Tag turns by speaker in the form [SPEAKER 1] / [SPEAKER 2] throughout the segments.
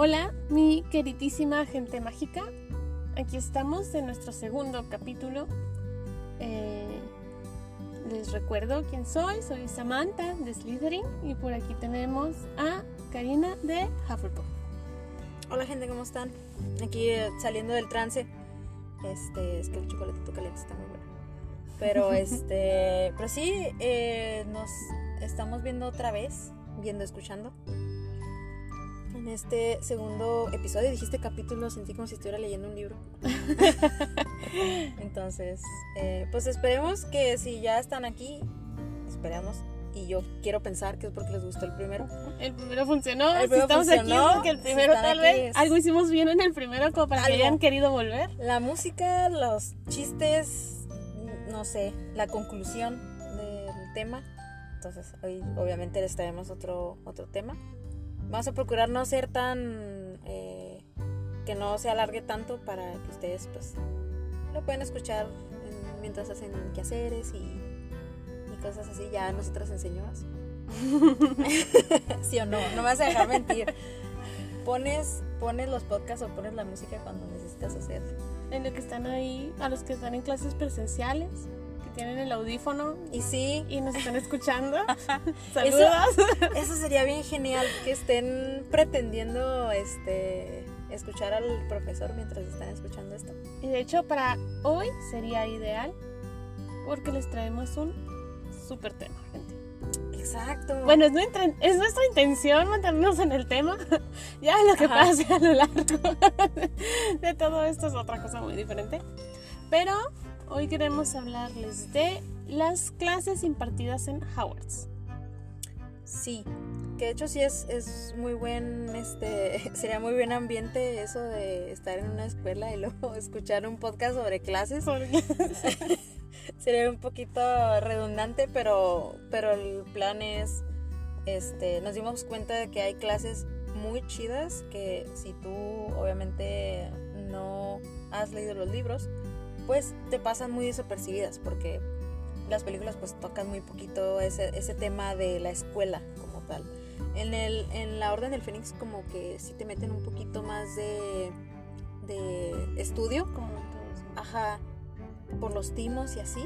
[SPEAKER 1] Hola, mi queridísima gente mágica. Aquí estamos en nuestro segundo capítulo. Eh, les recuerdo quién soy. Soy Samantha de Slytherin y por aquí tenemos a Karina de Hufflepuff.
[SPEAKER 2] Hola gente, ¿cómo están? Aquí eh, saliendo del trance. Este, es que el chocolatito caliente está muy bueno. Pero este, pero sí, eh, nos estamos viendo otra vez, viendo, escuchando. En este segundo episodio, dijiste capítulo, sentí como si estuviera leyendo un libro. Entonces, eh, pues esperemos que si ya están aquí, esperamos. Y yo quiero pensar que es porque les gustó el primero.
[SPEAKER 1] El primero funcionó.
[SPEAKER 2] El
[SPEAKER 1] si
[SPEAKER 2] primero
[SPEAKER 1] estamos
[SPEAKER 2] funcionó,
[SPEAKER 1] aquí, porque el
[SPEAKER 2] si
[SPEAKER 1] primero
[SPEAKER 2] están
[SPEAKER 1] tal vez algo hicimos bien en el primero como para que
[SPEAKER 2] Algo.
[SPEAKER 1] hayan querido volver.
[SPEAKER 2] La música, los chistes, no sé, la conclusión del tema. Entonces, hoy obviamente les traemos otro, otro tema. Vamos a procurar no ser tan... eh, que no se alargue tanto para que ustedes pues lo puedan escuchar en- mientras hacen quehaceres y, y cosas así. Ya nosotras enseñamos. ¿Sí o no? No me vas a dejar mentir. Pones, pones los podcasts o pones la música cuando necesitas hacer
[SPEAKER 1] En lo que están ahí, a los que están en clases presenciales, tienen el audífono
[SPEAKER 2] Y sí,
[SPEAKER 1] y nos están escuchando. Saludos.
[SPEAKER 2] eso sería bien genial que estén pretendiendo este escuchar al profesor mientras están escuchando esto.
[SPEAKER 1] Y de hecho, para hoy sería ideal porque les traemos un súper tema, gente.
[SPEAKER 2] Exacto.
[SPEAKER 1] Bueno, es nuestra, es nuestra intención mantenernos en el tema. ya lo que
[SPEAKER 2] Ajá.
[SPEAKER 1] pase a lo largo de todo esto es otra cosa muy diferente. Pero hoy queremos hablarles de las clases impartidas en Howards.
[SPEAKER 2] sí, que de hecho sí es, es muy buen, este, sería muy buen ambiente eso de estar en una escuela y luego escuchar un podcast sobre clases. Sería un poquito redundante, pero, pero el plan es, este, nos dimos cuenta de que hay clases muy chidas que si tú obviamente no has leído los libros, pues te pasan muy desapercibidas porque las películas pues tocan muy poquito ese, ese tema de la escuela como tal. En, el, en la Orden del Fénix como que sí te meten un poquito más de, de estudio,
[SPEAKER 1] como
[SPEAKER 2] ajá, por los timos y así.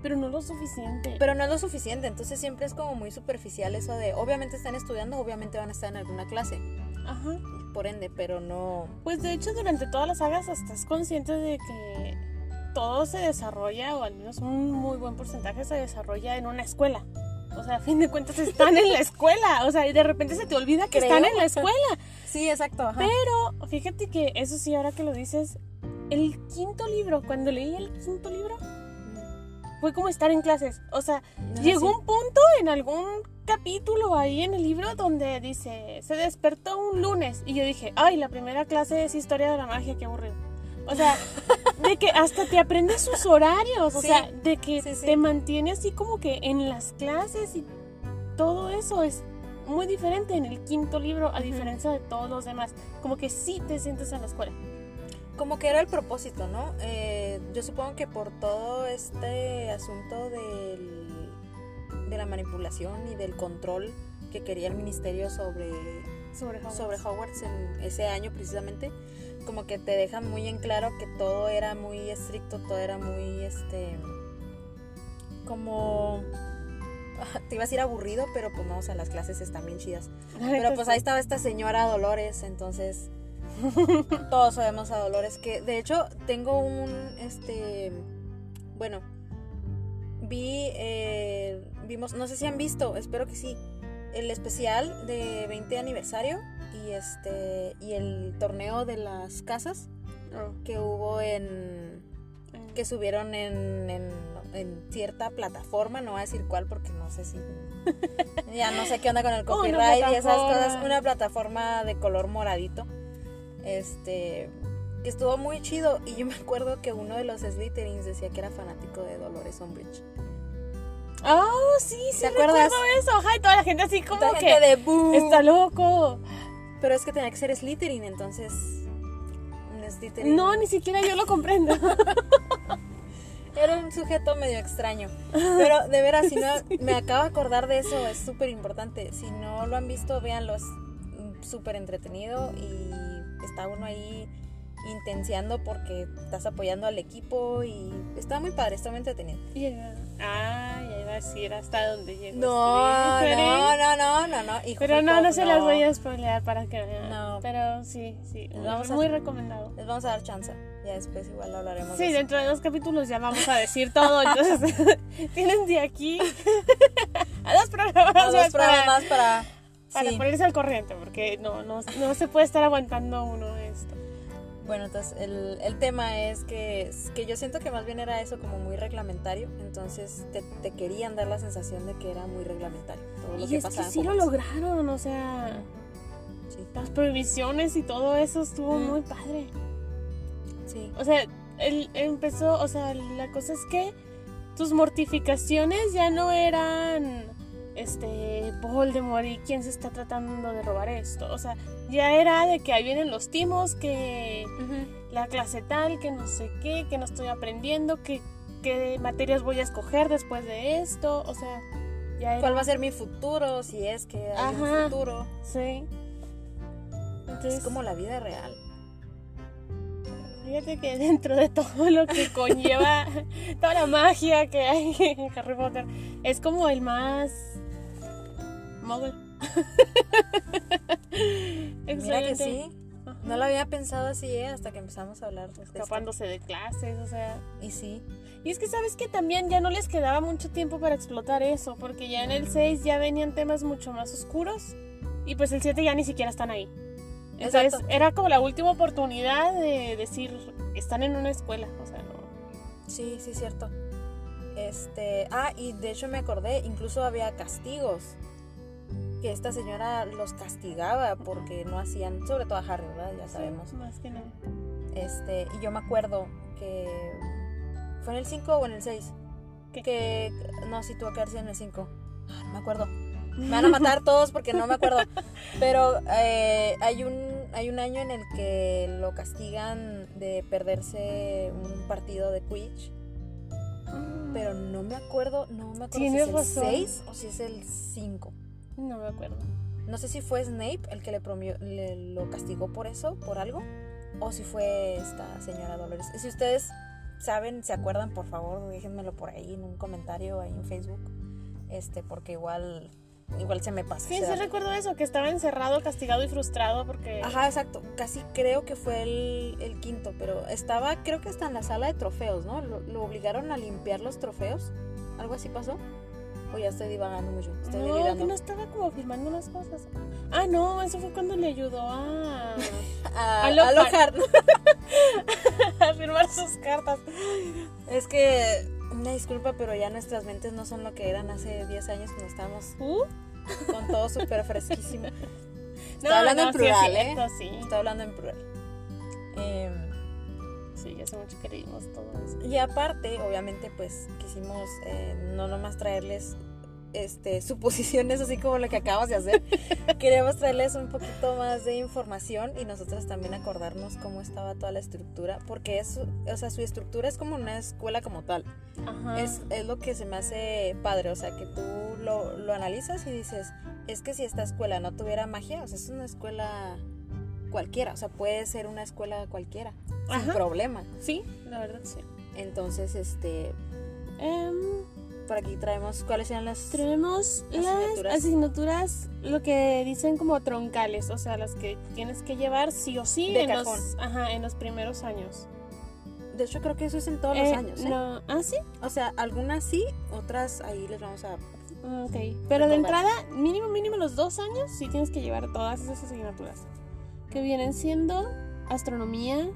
[SPEAKER 1] Pero no lo suficiente.
[SPEAKER 2] Pero no es lo suficiente, entonces siempre es como muy superficial eso de, obviamente están estudiando, obviamente van a estar en alguna clase,
[SPEAKER 1] Ajá.
[SPEAKER 2] por ende, pero no...
[SPEAKER 1] Pues de hecho durante todas las sagas estás consciente de que todo se desarrolla, o al menos un muy buen porcentaje se desarrolla en una escuela. O sea, a fin de cuentas están en la escuela. O sea, y de repente se te olvida que
[SPEAKER 2] Creo.
[SPEAKER 1] están en la escuela.
[SPEAKER 2] Sí, exacto, ajá.
[SPEAKER 1] Pero fíjate que eso sí, ahora que lo dices, el quinto libro, cuando leí el quinto libro, fue como estar en clases. O sea,
[SPEAKER 2] Ajá,
[SPEAKER 1] llegó
[SPEAKER 2] sí.
[SPEAKER 1] un punto en algún capítulo ahí en el libro donde dice, se despertó un lunes. Y yo dije, ay, la primera clase es historia de la magia, qué aburrido. O sea, de que hasta te aprendes sus horarios, o sea, de que
[SPEAKER 2] sí, sí.
[SPEAKER 1] te mantiene así como que en las clases y todo eso es muy diferente en el quinto libro a diferencia de todos los demás. Como que sí te sientes en la escuela.
[SPEAKER 2] Como que era el propósito, ¿no? Eh, yo supongo que por todo este asunto del, de la manipulación y del control que quería el ministerio sobre,
[SPEAKER 1] Sobre Hogwarts.
[SPEAKER 2] sobre Hogwarts en ese año precisamente, como que te dejan muy en claro que todo era muy estricto, todo era muy, este, como, te iba a decir aburrido, pero pues no, o sea, las clases están bien chidas. Pero pues ahí estaba esta señora Dolores, entonces todos sabemos a Dolores que de hecho tengo un este bueno vi eh, vimos no sé si han visto espero que sí el especial de 20 aniversario y este y el torneo de las casas
[SPEAKER 1] Oh,
[SPEAKER 2] que hubo en
[SPEAKER 1] eh,
[SPEAKER 2] que subieron en, en, en cierta plataforma, no voy a decir cuál porque no sé si ya no sé qué onda con el copyright y esas cosas, una plataforma de color moradito. Este que estuvo muy chido y yo me acuerdo que uno de los Slytherins decía que era fanático de Dolores Umbridge.
[SPEAKER 1] Oh, sí, sí,
[SPEAKER 2] ¿Te
[SPEAKER 1] recuerdo
[SPEAKER 2] acuerdas?
[SPEAKER 1] eso. Ajá, y toda la gente así como
[SPEAKER 2] Toda
[SPEAKER 1] que
[SPEAKER 2] gente de "Boo".
[SPEAKER 1] está loco.
[SPEAKER 2] Pero es que tenía que ser Slytherin, entonces un Slytherin
[SPEAKER 1] No, ni siquiera yo lo comprendo.
[SPEAKER 2] Era un sujeto medio extraño. Pero de veras, si no, me acabo de acordar de eso, es súper importante. Si no lo han visto, véanlo. Es súper entretenido y está uno ahí intenciando porque estás apoyando al equipo y está muy padre, está muy entretenido.
[SPEAKER 1] Ah, decir hasta dónde llegó.
[SPEAKER 2] No, no, no, no, no, no.
[SPEAKER 1] Pero no, no se las voy a spoilear para que vean. No. Pero sí, sí, vamos muy recomendado.
[SPEAKER 2] Les vamos a dar chance. Ya después igual hablaremos.
[SPEAKER 1] Sí, dentro de dos capítulos ya vamos a decir todo. Entonces, tienen de aquí a dos programas,
[SPEAKER 2] dos programas para,
[SPEAKER 1] para, ponerse al corriente, porque no, no, no se puede estar aguantando uno esto.
[SPEAKER 2] Bueno, entonces el, el, tema es que, que yo siento que más bien era eso como muy reglamentario, entonces te, te querían dar la sensación de que era muy reglamentario.
[SPEAKER 1] Todo lo y que es que sí lo lograron, o sea, las prohibiciones y todo eso estuvo muy padre.
[SPEAKER 2] Sí.
[SPEAKER 1] O sea, él empezó, o sea, la cosa es que tus mortificaciones ya no eran este Voldemort y quién se está tratando de robar esto. O sea, ya era de que ahí vienen los timos, que la clase tal, que no sé qué, que no estoy aprendiendo, que qué materias voy a escoger después de esto. O sea,
[SPEAKER 2] ya era... ¿Cuál va a ser mi futuro? Si es que hay un futuro.
[SPEAKER 1] Sí.
[SPEAKER 2] Entonces, es como la vida real.
[SPEAKER 1] Fíjate que dentro de todo lo que conlleva toda la magia que hay en Harry Potter, es como el más Mira
[SPEAKER 2] que sí. No lo había pensado así, ¿eh? Hasta que empezamos a hablar.
[SPEAKER 1] Escapándose de clases, o sea.
[SPEAKER 2] Y sí.
[SPEAKER 1] Y es que sabes que también ya no les quedaba mucho tiempo para explotar eso, porque ya en el 6 ya venían temas mucho más oscuros y pues el 7 ya ni siquiera están ahí. Entonces era como la última oportunidad de decir, están en una escuela, o sea, no.
[SPEAKER 2] Sí, sí, cierto. Este, ah, y de hecho me acordé, incluso había castigos que esta señora los castigaba porque no hacían, sobre todo a Harry, ¿verdad? Ya sabemos.
[SPEAKER 1] más que nada.
[SPEAKER 2] Este, y yo me acuerdo que fue en el 5 o en el 6. Que, no, si tuvo que haber sido en el 5. Ah, no me acuerdo. Me van a matar todos porque no me acuerdo. Pero eh, hay un hay un año en el que lo castigan de perderse un partido de Quidditch. Mm. Pero no me acuerdo, no me acuerdo si es el 6 o si es el 5.
[SPEAKER 1] No me acuerdo.
[SPEAKER 2] No sé si fue Snape el que le, lo castigó por eso, por algo, o si fue esta señora Dolores. Si ustedes saben, se acuerdan, por favor, déjenmelo por ahí en un comentario ahí en Facebook, este, porque igual igual se me pasa.
[SPEAKER 1] Sí, sí recuerdo eso, que estaba encerrado, castigado y frustrado porque...
[SPEAKER 2] Ajá, exacto. Casi creo que fue el, quinto, pero estaba, creo que está en la sala de trofeos, ¿no? Lo, obligaron a limpiar los trofeos. ¿Algo así pasó? O ya estoy divagando mucho. Estoy
[SPEAKER 1] no, que no estaba como firmando las cosas. Ah, no, eso fue cuando le ayudó a.
[SPEAKER 2] a, a,
[SPEAKER 1] a firmar sus cartas.
[SPEAKER 2] Es que, una disculpa, pero ya nuestras mentes no son lo que eran hace 10 años cuando estábamos
[SPEAKER 1] ¿Uh?
[SPEAKER 2] con todo súper fresquísimo. Estoy hablando en plural, ¿eh?
[SPEAKER 1] Sí.
[SPEAKER 2] Estoy hablando en plural. Eh,
[SPEAKER 1] sí, hace mucho que leímos todo eso.
[SPEAKER 2] Y aparte, obviamente, pues quisimos eh, no nomás traerles este, suposiciones así como lo que acabas de hacer. Queríamos traerles un poquito más de información y nosotros también acordarnos cómo estaba toda la estructura, porque es, o sea, su estructura es como una escuela como tal. Es, es, lo que se me hace padre, o sea, que tú lo, lo analizas y dices, es que si esta escuela no tuviera magia, o sea, es una escuela cualquiera, o sea, puede ser una escuela cualquiera, sin problema.
[SPEAKER 1] Sí, la verdad sí.
[SPEAKER 2] Entonces, este...
[SPEAKER 1] Um,
[SPEAKER 2] por aquí traemos, ¿cuáles sean las
[SPEAKER 1] Traemos asignaturas? las asignaturas, lo que dicen como troncales, o sea, las que tienes que llevar sí o sí en, Los, ajá, en los primeros años.
[SPEAKER 2] De hecho, creo que eso es en todos los eh, años. ¿eh?
[SPEAKER 1] No. ¿Ah, sí?
[SPEAKER 2] O sea, algunas sí, otras ahí les vamos a...
[SPEAKER 1] Ok, pero de entrada, mínimo, mínimo los dos años sí tienes que llevar todas esas asignaturas que vienen siendo astronomía,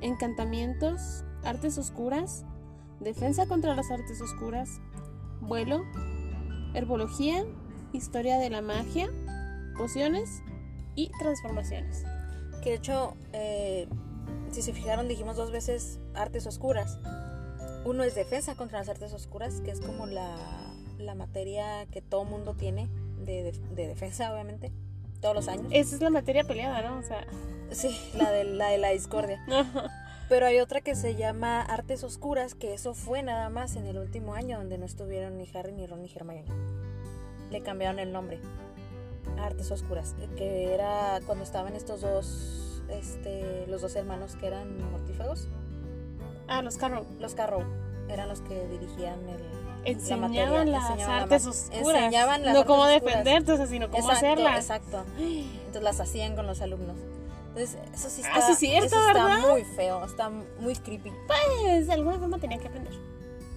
[SPEAKER 1] encantamientos, artes oscuras, defensa contra las artes oscuras, vuelo, herbología, historia de la magia, pociones y transformaciones.
[SPEAKER 2] Que de hecho, eh, si se fijaron, dijimos dos veces artes oscuras. Uno es defensa contra las artes oscuras, que es como la, materia que todo mundo tiene de defensa, obviamente todos los años.
[SPEAKER 1] Esa es la materia peleada, ¿no? O sea.
[SPEAKER 2] Sí, la de la, de la discordia. Pero hay otra que se llama Artes Oscuras, que eso fue nada más en el último año donde no estuvieron ni Harry, ni Ron, ni Hermione. Le cambiaron el nombre. Artes Oscuras, que era cuando estaban estos dos, este, los dos hermanos que eran mortífagos.
[SPEAKER 1] Ah, los Carrow.
[SPEAKER 2] Los Carrow eran los que dirigían el,
[SPEAKER 1] enseñaban
[SPEAKER 2] la
[SPEAKER 1] las
[SPEAKER 2] materia, enseñaban
[SPEAKER 1] artes
[SPEAKER 2] la
[SPEAKER 1] oscuras.
[SPEAKER 2] enseñaban las
[SPEAKER 1] no
[SPEAKER 2] artes
[SPEAKER 1] cómo defenderte, sino cómo
[SPEAKER 2] exacto,
[SPEAKER 1] hacerlas.
[SPEAKER 2] Exacto. Entonces las hacían con los alumnos. Entonces, eso sí
[SPEAKER 1] Ah,
[SPEAKER 2] está,
[SPEAKER 1] sí es cierto,
[SPEAKER 2] eso está muy feo, está muy creepy.
[SPEAKER 1] Pues de alguna forma tenían que aprender.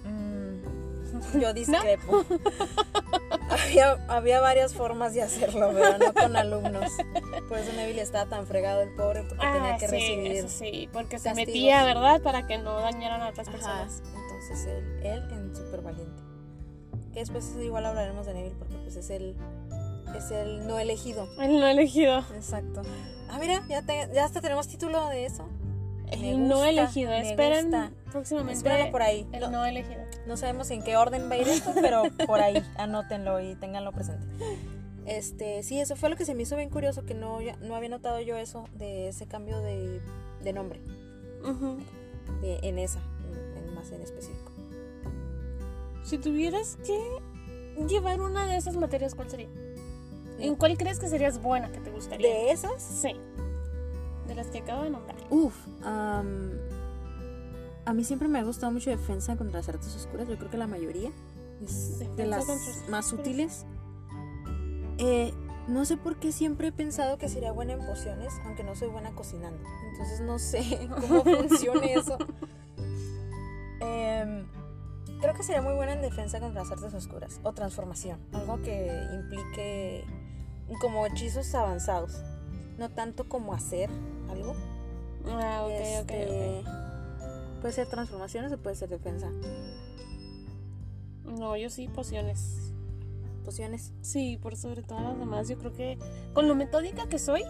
[SPEAKER 2] Mm, yo discrepo. había, había varias formas de hacerlo, pero no con alumnos. Por eso Neville estaba tan fregado el pobre porque tenía
[SPEAKER 1] Ah,
[SPEAKER 2] que
[SPEAKER 1] sí,
[SPEAKER 2] recibir.
[SPEAKER 1] eso sí, porque se
[SPEAKER 2] castigos.
[SPEAKER 1] metía, ¿verdad? Para que no dañaran a otras
[SPEAKER 2] Ajá,
[SPEAKER 1] personas.
[SPEAKER 2] entonces él, él en súper valiente. Que después igual hablaremos de Neville porque pues es el, es el no elegido.
[SPEAKER 1] El no elegido.
[SPEAKER 2] Exacto. Ah, mira, ya, te- ya hasta tenemos título de eso. Me
[SPEAKER 1] El no
[SPEAKER 2] gusta,
[SPEAKER 1] elegido.
[SPEAKER 2] me
[SPEAKER 1] Esperen
[SPEAKER 2] gusta.
[SPEAKER 1] próximamente.
[SPEAKER 2] Espéralo por ahí.
[SPEAKER 1] El
[SPEAKER 2] No,
[SPEAKER 1] no elegido.
[SPEAKER 2] no sabemos en qué orden va a ir esto, pero por ahí, anótenlo y ténganlo presente. Este, sí, eso fue lo que se me hizo bien curioso, que no, no había notado yo eso, de ese cambio de, de nombre,
[SPEAKER 1] Ujú.
[SPEAKER 2] de, en esa, en- en- más en específico.
[SPEAKER 1] Si tuvieras que llevar una de esas materias, ¿cuál sería? ¿En cuál crees que serías buena, que te gustaría?
[SPEAKER 2] ¿De esas?
[SPEAKER 1] Sí. De las que acabo de nombrar.
[SPEAKER 2] Uf, am, a mí siempre me ha gustado mucho defensa contra las artes oscuras. Yo creo que la mayoría es de
[SPEAKER 1] Defensa
[SPEAKER 2] las más útiles. Eh, no sé por qué siempre he pensado que sería buena en pociones, aunque no soy buena cocinando. Entonces no sé cómo funciona eso. Em, creo que sería muy buena en defensa contra las artes oscuras o transformación, algo que implique como hechizos avanzados, no tanto como hacer algo.
[SPEAKER 1] Ah, ok,
[SPEAKER 2] Este,
[SPEAKER 1] ok,
[SPEAKER 2] Puede ser transformaciones o puede ser defensa.
[SPEAKER 1] No, yo sí, pociones.
[SPEAKER 2] Pociones.
[SPEAKER 1] Sí, por sobre todas las demás. Yo creo que con lo metódica que soy,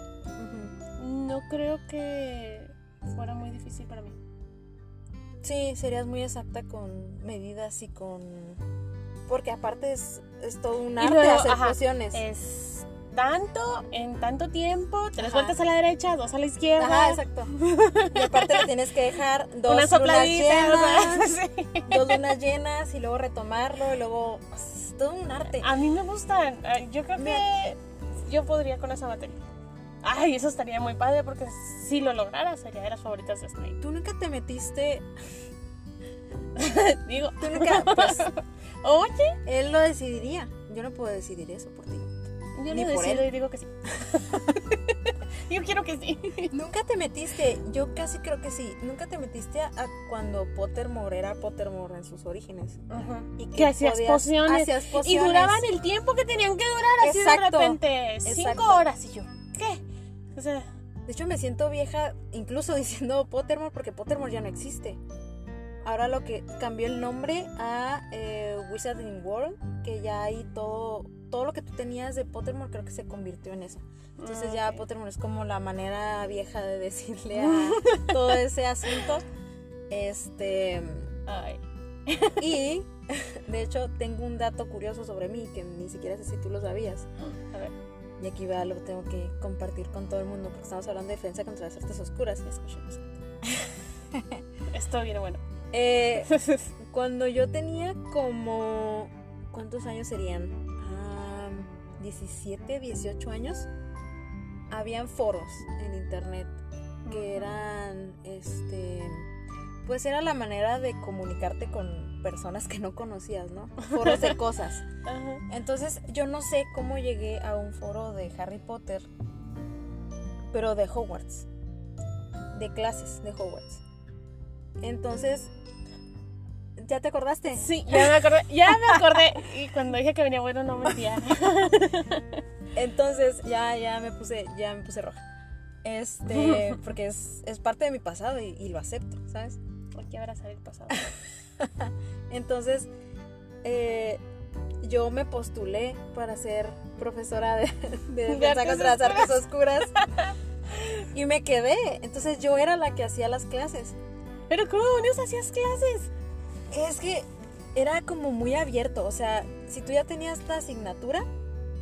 [SPEAKER 1] no creo que fuera muy difícil para mí.
[SPEAKER 2] Sí, serías muy exacta con medidas y con... Porque aparte es, es todo un arte
[SPEAKER 1] luego,
[SPEAKER 2] hacer
[SPEAKER 1] ajá. Es tanto en tanto tiempo, tres
[SPEAKER 2] Ajá.
[SPEAKER 1] vueltas a la derecha, dos a la izquierda.
[SPEAKER 2] Ajá, exacto. Y aparte le tienes que dejar dos
[SPEAKER 1] una
[SPEAKER 2] lunas
[SPEAKER 1] sopladita. o
[SPEAKER 2] llenas,
[SPEAKER 1] sea, sí.
[SPEAKER 2] dos lunas llenas y luego retomarlo y luego... Es todo un arte.
[SPEAKER 1] A mí me gustan. Ay, Yo creo que yo podría con esa materia. Ay, eso estaría muy padre porque si lo lograra sería de las favoritas de Snape.
[SPEAKER 2] Tú nunca te metiste...
[SPEAKER 1] Digo,
[SPEAKER 2] Tú nunca... Pues
[SPEAKER 1] oye,
[SPEAKER 2] él lo decidiría. Yo no puedo decidir eso por ti.
[SPEAKER 1] yo
[SPEAKER 2] Ni
[SPEAKER 1] lo
[SPEAKER 2] por
[SPEAKER 1] decido
[SPEAKER 2] él.
[SPEAKER 1] y digo que sí. yo quiero que sí.
[SPEAKER 2] Nunca te metiste, yo casi creo que sí, nunca te metiste a, a cuando Pottermore era Pottermore en sus orígenes. Y
[SPEAKER 1] Que hacías
[SPEAKER 2] podías-
[SPEAKER 1] pociones.
[SPEAKER 2] hacías
[SPEAKER 1] Y duraban el tiempo que tenían que durar así
[SPEAKER 2] Exacto,
[SPEAKER 1] de repente. Cinco
[SPEAKER 2] exacto.
[SPEAKER 1] horas. Y yo, ¿qué? O sea,
[SPEAKER 2] De hecho, me siento vieja incluso diciendo Pottermore porque Pottermore ya no existe. Ahora lo que cambió el nombre a eh, Wizarding World, que ya hay todo, todo lo que tú tenías de Pottermore creo que se convirtió en eso. Entonces
[SPEAKER 1] Ah,
[SPEAKER 2] ya. Pottermore es como la manera vieja de decirle a todo ese asunto. Este...
[SPEAKER 1] ay.
[SPEAKER 2] Y de hecho tengo un dato curioso sobre mí que ni siquiera sé si tú lo sabías.
[SPEAKER 1] A ver,
[SPEAKER 2] Y aquí va, lo tengo que compartir con todo el mundo porque estamos hablando de defensa contra las artes oscuras. Escuchemos.
[SPEAKER 1] esto viene bueno.
[SPEAKER 2] Eh, cuando yo tenía como... ¿Cuántos años serían? Ah, 17, 18 años. Habían foros en internet que eran, este, pues era la manera de comunicarte con personas que no conocías, ¿no? Foros de cosas.
[SPEAKER 1] Ajá.
[SPEAKER 2] Entonces yo no sé cómo llegué a un foro de Harry Potter, pero de Hogwarts, de clases de Hogwarts. Entonces, ¿ya te acordaste?
[SPEAKER 1] Sí, ya me acordé, ya me acordé. Y cuando dije que venía bueno, no mentía.
[SPEAKER 2] Entonces ya, ya me puse, ya me puse roja. Este, porque es, es parte de mi pasado y, y lo acepto, ¿sabes?
[SPEAKER 1] Aquí abrazar el pasado.
[SPEAKER 2] Entonces, eh, yo me postulé para ser profesora de, de defensa
[SPEAKER 1] artes
[SPEAKER 2] contra las artes oscuras. Y me quedé. Entonces yo era la que hacía las clases.
[SPEAKER 1] Pero ¿cómo demonios hacías clases?
[SPEAKER 2] Es que era como muy abierto. O sea, si tú ya tenías la asignatura,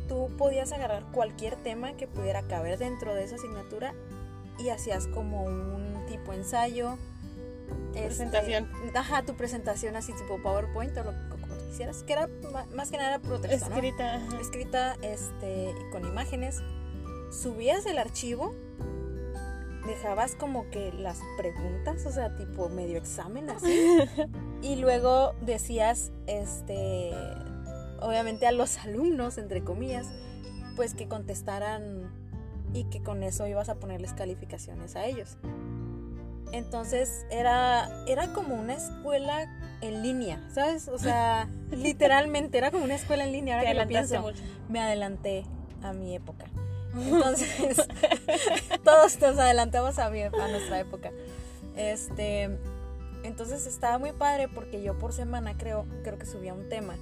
[SPEAKER 2] tú podías agarrar cualquier tema que pudiera caber dentro de esa asignatura y hacías como un tipo ensayo. Este,
[SPEAKER 1] Presentación.
[SPEAKER 2] ajá, tu presentación así tipo PowerPoint o lo, como tú hicieras, que era más que nada era puro texto,
[SPEAKER 1] Escrita.
[SPEAKER 2] ¿no? Escrita este, con imágenes. Subías el archivo, dejabas como que las preguntas, o sea, tipo medio examen así. y luego decías, este, obviamente a los alumnos, entre comillas, pues que contestaran y que con eso ibas a ponerles calificaciones a ellos. Entonces era, era como una escuela en línea, ¿sabes? O sea, literalmente era como una escuela en línea. Ahora que lo pienso,
[SPEAKER 1] mucho.
[SPEAKER 2] me adelanté a mi época. Entonces, todos nos adelantamos a, mi- a nuestra época. Este, entonces estaba muy padre porque yo por semana creo, creo que subía un tema.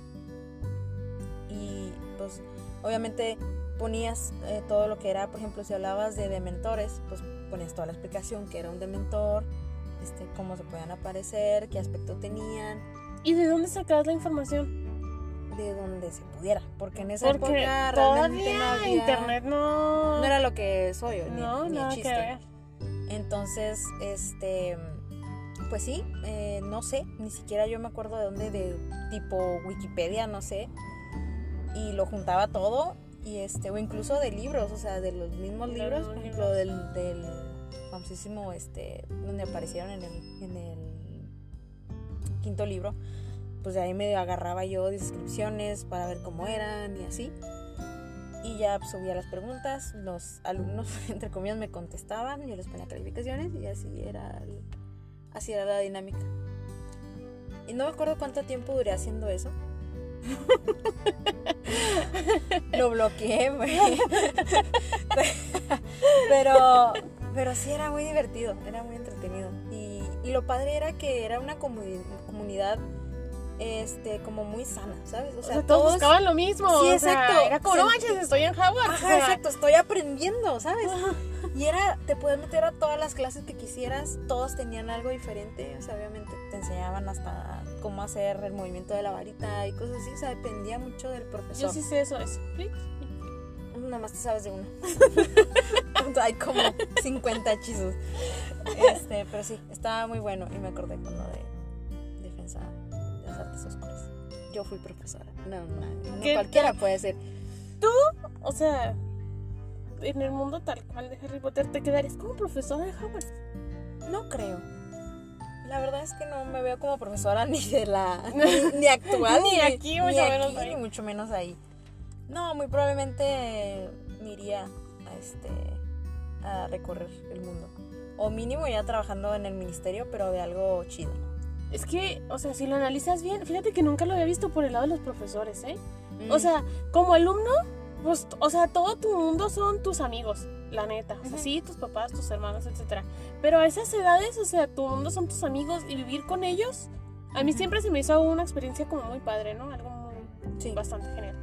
[SPEAKER 2] Y pues obviamente ponías eh, todo lo que era, por ejemplo, si hablabas de dementores, pues ponías toda la explicación que era un dementor, este, cómo se podían aparecer, qué aspecto tenían,
[SPEAKER 1] ¿Y de dónde sacabas la información?
[SPEAKER 2] de donde se pudiera, porque en esa
[SPEAKER 1] Porque
[SPEAKER 2] época realmente no había-
[SPEAKER 1] internet no...
[SPEAKER 2] no era lo que soy hoy, ni,
[SPEAKER 1] No,
[SPEAKER 2] ni
[SPEAKER 1] que
[SPEAKER 2] chiste.
[SPEAKER 1] ver.
[SPEAKER 2] Entonces, este, pues sí, eh, no sé, ni siquiera yo me acuerdo de dónde, de tipo Wikipedia, no sé, y lo juntaba todo, y este, o incluso de libros, o sea, de los mismos libros, por ejemplo, del, del famosísimo, este, donde aparecieron en el, en el quinto libro, pues de ahí me agarraba yo descripciones para ver cómo eran y así. Y ya subía las preguntas, los alumnos, entre comillas, me contestaban, yo les ponía calificaciones y así era, el- así era la dinámica. Y no me acuerdo cuánto tiempo duré haciendo eso. Lo bloqueé, güey. pero, pero sí era muy divertido, era muy entretenido. Y, y lo padre era que era una comuni- comunidad este, como muy sana, ¿sabes?
[SPEAKER 1] O sea, todos, buscaban lo mismo.
[SPEAKER 2] Sí,
[SPEAKER 1] o sea,
[SPEAKER 2] exacto.
[SPEAKER 1] era como, no manches, estoy en Howard. o
[SPEAKER 2] Ajá,
[SPEAKER 1] sea,
[SPEAKER 2] exacto, estoy aprendiendo, ¿sabes? Y era, te puedes meter a todas las clases que quisieras, todos tenían algo diferente, o sea, obviamente te enseñaban hasta cómo hacer el movimiento de la varita y cosas así, o sea, dependía mucho del profesor.
[SPEAKER 1] Yo sí sé eso, es.
[SPEAKER 2] Nada más te sabes de uno. Hay como 50 hechizos. Este, pero sí, estaba muy bueno y me acordé con lo de defensa de las artes oscuras. Yo fui profesora. No, no, no
[SPEAKER 1] ¿Qué
[SPEAKER 2] cualquiera puede ser.
[SPEAKER 1] O sea, en el mundo tal cual de Harry Potter te quedarías como profesora de Howard.
[SPEAKER 2] No creo. La verdad es que no me veo como profesora ni de la ni, ni actual
[SPEAKER 1] Ni aquí, mucho
[SPEAKER 2] ni
[SPEAKER 1] menos
[SPEAKER 2] aquí,
[SPEAKER 1] ahí.
[SPEAKER 2] ni mucho menos ahí. No, muy probablemente me iría a este a recorrer el mundo o mínimo ya trabajando en el ministerio, pero de algo chido.
[SPEAKER 1] Es que, o sea, si lo analizas bien, fíjate que nunca lo había visto por el lado de los profesores, ¿eh? O
[SPEAKER 2] Mm,
[SPEAKER 1] sea, como alumno, pues, o sea, todo tu mundo son tus amigos, la neta. O sea, sí, tus papás, tus hermanos, etcétera. Pero a esas edades, o sea, tu mundo son tus amigos y vivir con ellos, a mí siempre se me hizo una experiencia como muy padre, ¿no? Algo muy,
[SPEAKER 2] sí.
[SPEAKER 1] bastante genial.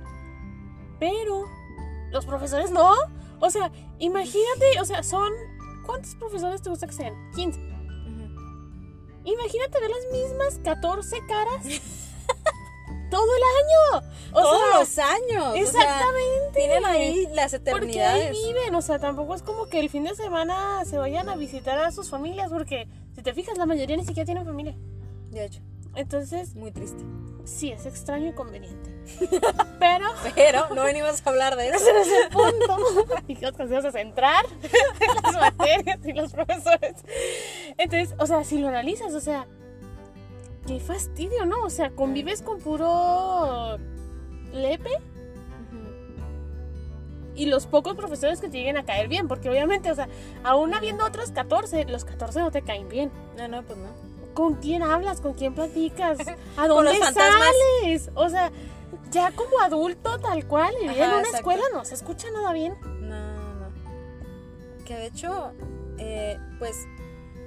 [SPEAKER 1] Pero los profesores no. O sea, imagínate, o sea, son... ¿Cuántos profesores te gusta que sean? 15.
[SPEAKER 2] Ujú.
[SPEAKER 1] Imagínate ver las mismas 14 caras todo el año. O
[SPEAKER 2] Todos
[SPEAKER 1] sea,
[SPEAKER 2] los años. o sea,
[SPEAKER 1] exactamente.
[SPEAKER 2] tienen ahí las
[SPEAKER 1] Porque ahí
[SPEAKER 2] eternidades.
[SPEAKER 1] viven, o sea, tampoco es como que el fin de semana se vayan a visitar a sus familias, porque si te fijas, la mayoría ni siquiera tienen familia.
[SPEAKER 2] De hecho,
[SPEAKER 1] Entonces,
[SPEAKER 2] muy triste.
[SPEAKER 1] sí, es extraño y conveniente. Pero,
[SPEAKER 2] Pero no venimos a hablar de eso.
[SPEAKER 1] ese no es el punto. Dijimos que nos a centrar en las materias y los profesores. Entonces, o sea, si lo analizas, o sea, qué fastidio, ¿no? O sea, convives con puro lepe y los pocos profesores que te lleguen a caer bien, porque obviamente, o sea, aún habiendo otros 14, los 14 no te caen bien.
[SPEAKER 2] No, no, pues no.
[SPEAKER 1] ¿Con quién hablas? ¿Con quién platicas? ¿A
[SPEAKER 2] Con
[SPEAKER 1] dónde sales? O sea, ya como adulto tal cual, y
[SPEAKER 2] Ajá,
[SPEAKER 1] en una
[SPEAKER 2] exacto.
[SPEAKER 1] escuela no se escucha nada bien.
[SPEAKER 2] No, no. Que de hecho, eh, pues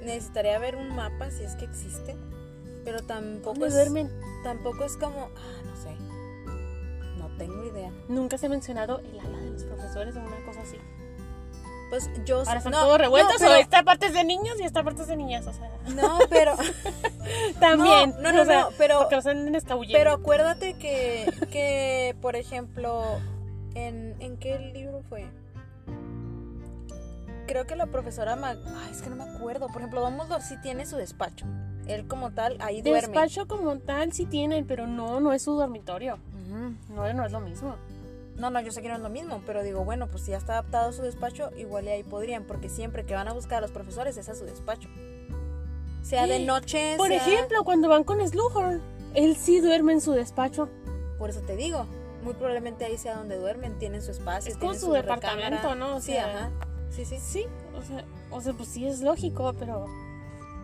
[SPEAKER 2] necesitaría ver un mapa si es que existe. Pero tampoco
[SPEAKER 1] ¿Dónde
[SPEAKER 2] es,
[SPEAKER 1] duermen?
[SPEAKER 2] tampoco es como, ah, no sé. No tengo idea.
[SPEAKER 1] Nunca se ha mencionado el ala de los profesores o una cosa así.
[SPEAKER 2] Pues yo
[SPEAKER 1] Ahora están
[SPEAKER 2] no,
[SPEAKER 1] todos revueltos
[SPEAKER 2] no, pero,
[SPEAKER 1] o esta parte es de niños y esta parte es de niñas, o sea,
[SPEAKER 2] no, pero,
[SPEAKER 1] también.
[SPEAKER 2] no, no,
[SPEAKER 1] o sea,
[SPEAKER 2] no, pero, pero acuérdate que, que, por ejemplo, en, ¿en qué libro fue? Creo que la profesora, Ma- ay, es que no me acuerdo. Por ejemplo, Dumbledore sí tiene su despacho. Él como tal, ahí duerme.
[SPEAKER 1] Despacho como tal sí tienen, pero no, no es su dormitorio.
[SPEAKER 2] Ujú.
[SPEAKER 1] No, no es lo mismo.
[SPEAKER 2] No, no, yo sé que no es lo mismo, pero digo, bueno, pues si ya está adaptado a su despacho, igual y ahí podrían, porque siempre que van a buscar a los profesores es a su despacho. Sea de noche,
[SPEAKER 1] Por
[SPEAKER 2] sea-
[SPEAKER 1] ejemplo, cuando van con Slughorn, él sí duerme en su despacho.
[SPEAKER 2] Por eso te digo, muy probablemente ahí sea donde duermen, tienen su espacio.
[SPEAKER 1] Es como
[SPEAKER 2] tienen
[SPEAKER 1] su
[SPEAKER 2] recámara.
[SPEAKER 1] departamento, ¿no? O
[SPEAKER 2] sí,
[SPEAKER 1] sea-
[SPEAKER 2] ajá. Sí, sí.
[SPEAKER 1] Sí, o sea, o sea, pues sí es lógico, pero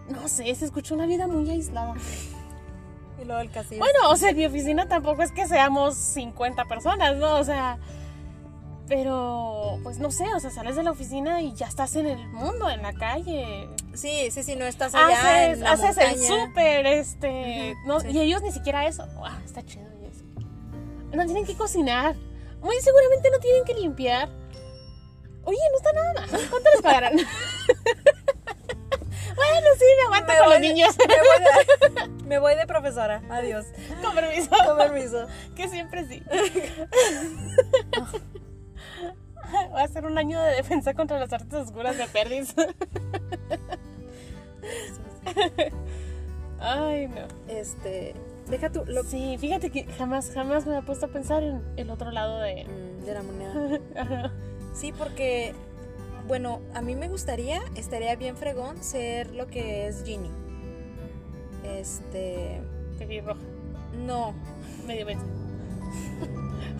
[SPEAKER 1] no sé, se escucha una vida muy aislada.
[SPEAKER 2] Y luego el castillo.
[SPEAKER 1] Bueno, o sea, en mi oficina tampoco es que seamos 50 personas, ¿no? O sea, pero pues no sé, o sea, sales de la oficina y ya estás en el mundo, en la calle.
[SPEAKER 2] Sí, sí, sí, no estás allá
[SPEAKER 1] Haces,
[SPEAKER 2] en la
[SPEAKER 1] haces el súper, este,
[SPEAKER 2] Ujú,
[SPEAKER 1] no,
[SPEAKER 2] sí.
[SPEAKER 1] y ellos ni siquiera eso. Ah, está chido eso. No tienen que cocinar. Muy seguramente no tienen que limpiar. Oye, no está nada mal. ¿Cuánto les pagarán? bueno, sí, me aguanto
[SPEAKER 2] Me
[SPEAKER 1] con los
[SPEAKER 2] de-
[SPEAKER 1] niños.
[SPEAKER 2] Me voy, de, me voy de profesora. Adiós.
[SPEAKER 1] con permiso.
[SPEAKER 2] Con permiso.
[SPEAKER 1] Que siempre sí. Va a ser un año de defensa contra las artes oscuras de Perdis. Ay, no.
[SPEAKER 2] Este, deja tu lo
[SPEAKER 1] Sí, fíjate que jamás, jamás me he puesto a pensar en el otro lado de...
[SPEAKER 2] Mm, de la moneda. Sí, porque bueno, a mí me gustaría, estaría bien fregón ser lo que es Ginny. Este,
[SPEAKER 1] Pelirroja,
[SPEAKER 2] no,
[SPEAKER 1] medio mensa.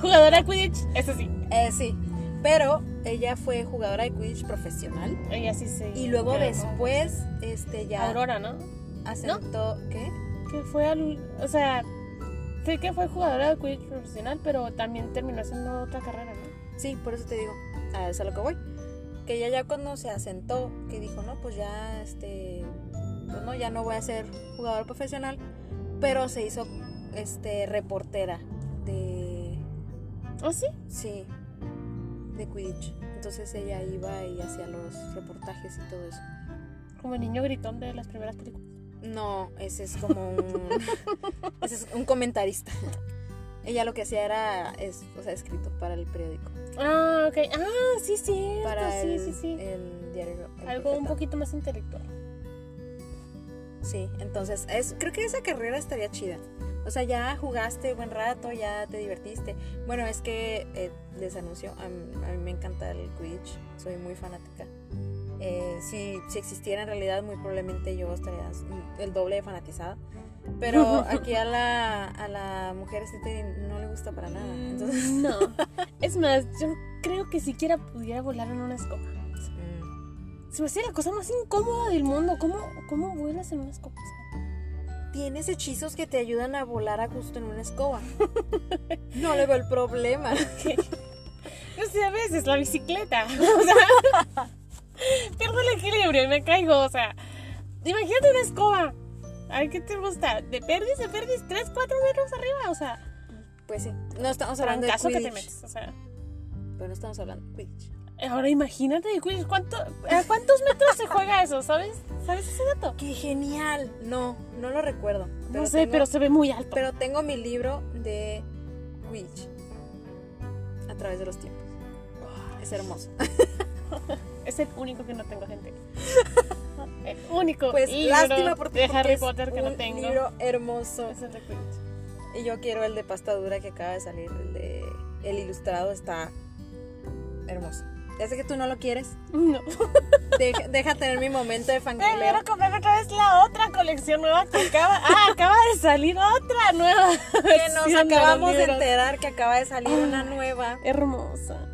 [SPEAKER 1] Jugadora de Quidditch, eso sí.
[SPEAKER 2] eh, sí, pero ella fue jugadora de Quidditch profesional
[SPEAKER 1] Ella sí se...
[SPEAKER 2] y luego después, este, ya
[SPEAKER 1] Aurora, ¿no?
[SPEAKER 2] asentó, ¿qué?
[SPEAKER 1] Que fue al... O sea, sé que fue jugadora de Quidditch profesional, pero también terminó haciendo otra carrera, ¿no?
[SPEAKER 2] Sí, por eso te digo, a eso es a lo que voy. Ella ya cuando se asentó, que dijo, no, pues ya, este, pues no, ya no voy a ser jugador profesional, pero se hizo, este, reportera de,
[SPEAKER 1] ¿Oh, sí?
[SPEAKER 2] sí, de Quidditch. Entonces ella iba y hacía los reportajes y todo eso.
[SPEAKER 1] Como el niño gritón de las primeras películas.
[SPEAKER 2] No, ese es como un, ese es un comentarista. Ella lo que hacía era, es, o sea, escrito para el periódico,
[SPEAKER 1] Ah, ok. Ah, sí, sí.
[SPEAKER 2] para
[SPEAKER 1] sí,
[SPEAKER 2] el,
[SPEAKER 1] sí, sí.
[SPEAKER 2] el diario. El
[SPEAKER 1] Algo un poquito más intelectual.
[SPEAKER 2] Sí, entonces es, creo que esa carrera estaría chida. O sea, ya jugaste buen rato, ya te divertiste. Bueno, es que eh, les anuncio, a, mí- a mí me encanta el Quidditch, soy muy fanática. Eh, si, si existiera en realidad, muy probablemente yo estaría el doble de fanatizada. Pero aquí a la, a la mujer este no le gusta para nada. Entonces,
[SPEAKER 1] No. Es más, yo creo que siquiera pudiera volar en una escoba.
[SPEAKER 2] mm,
[SPEAKER 1] Se me hacía la cosa más incómoda del mundo. ¿Cómo, cómo vuelas en una escoba?
[SPEAKER 2] tienes hechizos que te ayudan a volar a gusto en una escoba. No le veo el problema.
[SPEAKER 1] No sé, a veces la bicicleta. O sea, pierdo el equilibrio y me caigo. O sea, imagínate una escoba. A ver, ¿qué te gusta? ¿De perdis, de perdis? ¿3, 4 metros arriba? O sea,
[SPEAKER 2] Pues sí, no estamos hablando de
[SPEAKER 1] trancazo que te
[SPEAKER 2] Quidditch.
[SPEAKER 1] metes. O sea,
[SPEAKER 2] Pero no estamos hablando de Quidditch.
[SPEAKER 1] ahora imagínate, Quidditch, ¿cuánto, ¿a cuántos metros se juega eso? ¿Sabes? ¿Sabes ese dato?
[SPEAKER 2] ¡Qué genial! No, no lo recuerdo.
[SPEAKER 1] No sé,
[SPEAKER 2] tengo-
[SPEAKER 1] pero se ve muy alto.
[SPEAKER 2] pero tengo mi libro de Quidditch. A través de los tiempos. Es hermoso.
[SPEAKER 1] Es el único que no tengo, gente. El único
[SPEAKER 2] Pues
[SPEAKER 1] libro
[SPEAKER 2] lástima por ti,
[SPEAKER 1] de Harry
[SPEAKER 2] es
[SPEAKER 1] Potter que no
[SPEAKER 2] un
[SPEAKER 1] tengo.
[SPEAKER 2] libro hermoso.
[SPEAKER 1] Es el de.
[SPEAKER 2] Y yo quiero el de pasta dura que acaba de salir. El de el ilustrado está hermoso. Ya sé que tú no lo quieres.
[SPEAKER 1] No.
[SPEAKER 2] Deja, deja tener mi momento de fangirleo.
[SPEAKER 1] quiero comprar otra vez la otra colección nueva que acaba. Ah, acaba de salir otra nueva.
[SPEAKER 2] Que nos
[SPEAKER 1] de
[SPEAKER 2] acabamos de enterar que acaba de salir una nueva.
[SPEAKER 1] Hermosa.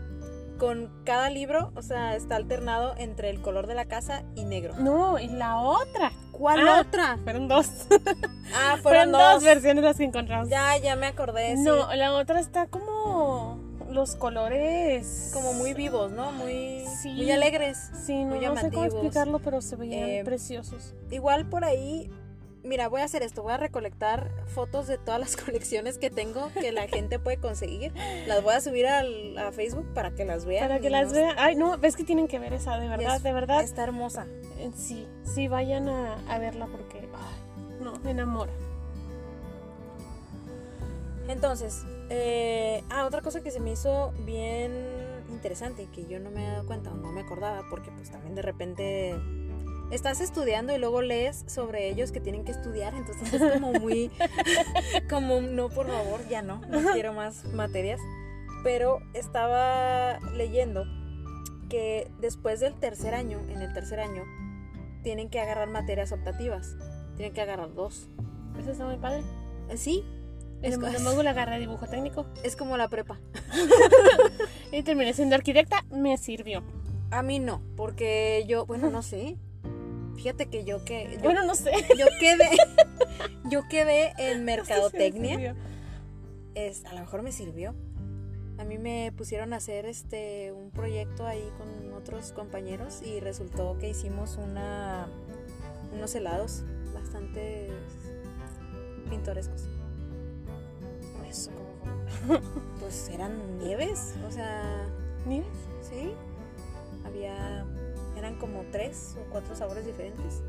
[SPEAKER 2] Con cada libro, o sea, está alternado entre el color de la casa y negro.
[SPEAKER 1] No, y la otra.
[SPEAKER 2] ¿Cuál
[SPEAKER 1] Ah.
[SPEAKER 2] otra?
[SPEAKER 1] Fueron dos.
[SPEAKER 2] Ah,
[SPEAKER 1] Fueron
[SPEAKER 2] fueron
[SPEAKER 1] dos
[SPEAKER 2] dos.
[SPEAKER 1] versiones las que encontramos.
[SPEAKER 2] Ya, ya me acordé, sí.
[SPEAKER 1] No, la otra está como los colores.
[SPEAKER 2] Como muy vivos, ¿no? Muy,
[SPEAKER 1] Sí.
[SPEAKER 2] muy alegres.
[SPEAKER 1] Sí, no,
[SPEAKER 2] muy
[SPEAKER 1] no sé cómo explicarlo, pero se veían
[SPEAKER 2] Eh,
[SPEAKER 1] preciosos.
[SPEAKER 2] Igual por ahí, mira, voy a hacer esto, voy a recolectar fotos de todas las colecciones que tengo que la gente puede conseguir. Las voy a subir al- a Facebook para que las vean.
[SPEAKER 1] Para que las
[SPEAKER 2] nos-
[SPEAKER 1] vean. Ay, no, ves que tienen que ver esa, de verdad,
[SPEAKER 2] es-
[SPEAKER 1] de verdad.
[SPEAKER 2] Está hermosa.
[SPEAKER 1] Eh, Sí, sí, vayan a, a verla porque. Ay, no, me enamora.
[SPEAKER 2] Entonces, eh, ah, otra cosa que se me hizo bien interesante y que yo no me he dado cuenta o no me acordaba, porque pues también de repente estás estudiando y luego lees sobre ellos que tienen que estudiar, entonces es como muy, como no, por favor, ya no, no quiero más materias. Pero estaba leyendo que después del tercer año, en el tercer año, tienen que agarrar materias optativas, tienen que agarrar dos.
[SPEAKER 1] Eso está muy padre.
[SPEAKER 2] Eh, Sí,
[SPEAKER 1] Es como la agarré dibujo técnico.
[SPEAKER 2] es como la prepa.
[SPEAKER 1] Y terminé siendo arquitecta, me sirvió.
[SPEAKER 2] A mí no, porque yo, bueno, no sé. Fíjate que yo que yo,
[SPEAKER 1] Bueno, no sé.
[SPEAKER 2] yo quedé yo quedé en
[SPEAKER 1] Me
[SPEAKER 2] mercadotecnia.
[SPEAKER 1] sirvió.
[SPEAKER 2] Es, a lo mejor me sirvió. A mí me pusieron a hacer este un proyecto ahí con otros compañeros y resultó que hicimos una unos helados bastante pintorescos.
[SPEAKER 1] Eso, como.
[SPEAKER 2] Pues eran nieves, o sea,
[SPEAKER 1] ¿Nieves?
[SPEAKER 2] sí. Había eran como tres o cuatro sabores diferentes.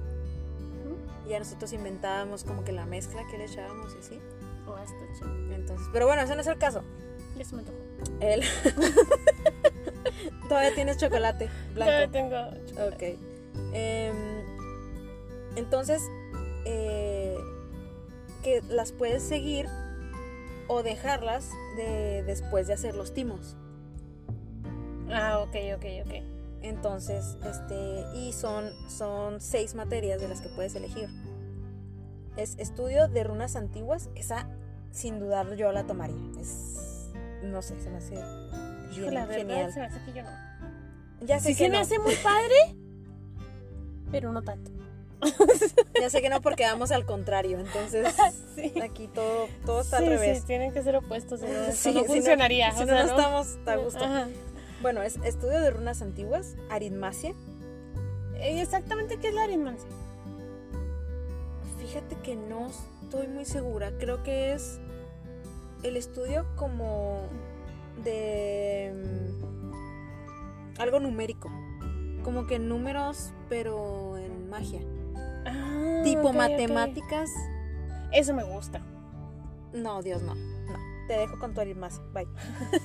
[SPEAKER 2] Y ya nosotros inventábamos como que la mezcla que le echábamos y así.
[SPEAKER 1] O hasta.
[SPEAKER 2] Entonces, pero bueno, ese no es el caso.
[SPEAKER 1] Ya se me antojó.
[SPEAKER 2] El Todavía tienes chocolate
[SPEAKER 1] Todavía
[SPEAKER 2] blanco.
[SPEAKER 1] tengo chocolate.
[SPEAKER 2] Ok. Em, entonces, eh, que las puedes seguir o dejarlas de, después de hacer los timos.
[SPEAKER 1] Ah, ok, ok, ok.
[SPEAKER 2] Entonces, este, y son, son seis materias de las que puedes elegir. Es estudio de runas antiguas, esa sin dudar yo la tomaría. Es, no sé, se me hace bien
[SPEAKER 1] la verdad,
[SPEAKER 2] genial.
[SPEAKER 1] se me hace que yo no.
[SPEAKER 2] Ya sé
[SPEAKER 1] Sí,
[SPEAKER 2] que
[SPEAKER 1] se me
[SPEAKER 2] no,
[SPEAKER 1] hace muy padre, pero no tanto.
[SPEAKER 2] ya sé que no porque vamos al contrario, entonces
[SPEAKER 1] Sí.
[SPEAKER 2] aquí todo, todo está
[SPEAKER 1] sí,
[SPEAKER 2] al revés.
[SPEAKER 1] Sí, tienen que ser opuestos. Si no, no
[SPEAKER 2] si no-
[SPEAKER 1] funcionaría.
[SPEAKER 2] Si no,
[SPEAKER 1] sea,
[SPEAKER 2] no estamos a gusto.
[SPEAKER 1] Ajá.
[SPEAKER 2] Bueno, es estudio de runas antiguas, aritmacia.
[SPEAKER 1] Eh, Exactamente, ¿qué es la aritmancia?
[SPEAKER 2] Fíjate que no estoy muy segura. Creo que es el estudio como de mm, algo numérico. Como que números, pero en magia.
[SPEAKER 1] Ah,
[SPEAKER 2] tipo matemáticas.
[SPEAKER 1] Eso me gusta.
[SPEAKER 2] No, Dios, no. Te dejo con tu aritmacia. Bye.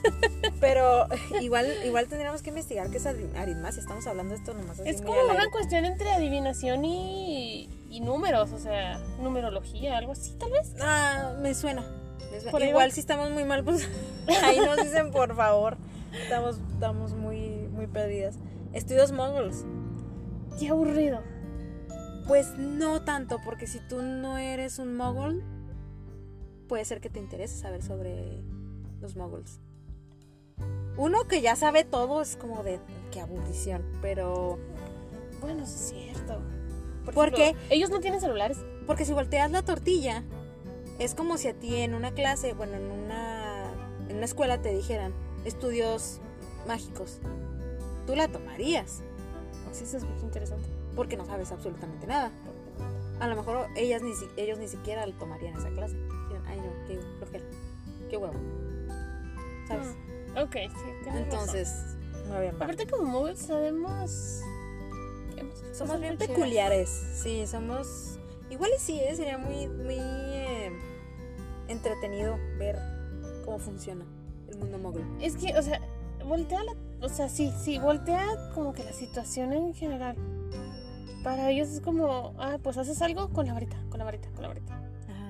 [SPEAKER 2] pero igual, igual tendríamos que investigar qué es arit- aritmacia. Estamos hablando de esto nomás así
[SPEAKER 1] Es como una
[SPEAKER 2] aire.
[SPEAKER 1] cuestión entre adivinación y, y números, o sea, numerología, algo así, tal vez.
[SPEAKER 2] Ah, me suena. me suena. Igual si estamos muy mal, pues ahí nos dicen por favor. Estamos, estamos muy, muy perdidas. Estudios moguls.
[SPEAKER 1] Qué aburrido.
[SPEAKER 2] Pues no tanto, porque si tú no eres un mogul, puede ser que te interese saber sobre los moguls. Uno que ya sabe todo es como de qué aburrición, pero
[SPEAKER 1] Bueno, es cierto. Por
[SPEAKER 2] ¿Por
[SPEAKER 1] ejemplo, Ellos no tienen celulares.
[SPEAKER 2] porque si volteas la tortilla, es como si a ti en una clase, bueno, en una en una escuela te dijeran estudios mágicos. Tú la tomarías,
[SPEAKER 1] Sí, eso es muy interesante.
[SPEAKER 2] porque no sabes absolutamente nada. A lo mejor ellas ni ellos ni siquiera tomarían esa clase. Qué flojera, qué huevo. ¿Sabes?
[SPEAKER 1] Mm, Ok, sí,
[SPEAKER 2] Entonces.
[SPEAKER 1] Aparte, como móvil sabemos.
[SPEAKER 2] Somos bien peculiares. Sí, somos. Igual y sí, ¿eh? sería muy, muy eh, entretenido ver cómo funciona el mundo mogul.
[SPEAKER 1] Es que, o sea, voltea la. O sea, sí, sí, voltea como que la situación en general. Para ellos es como, ah, pues haces algo con la varita, con la varita, con la varita.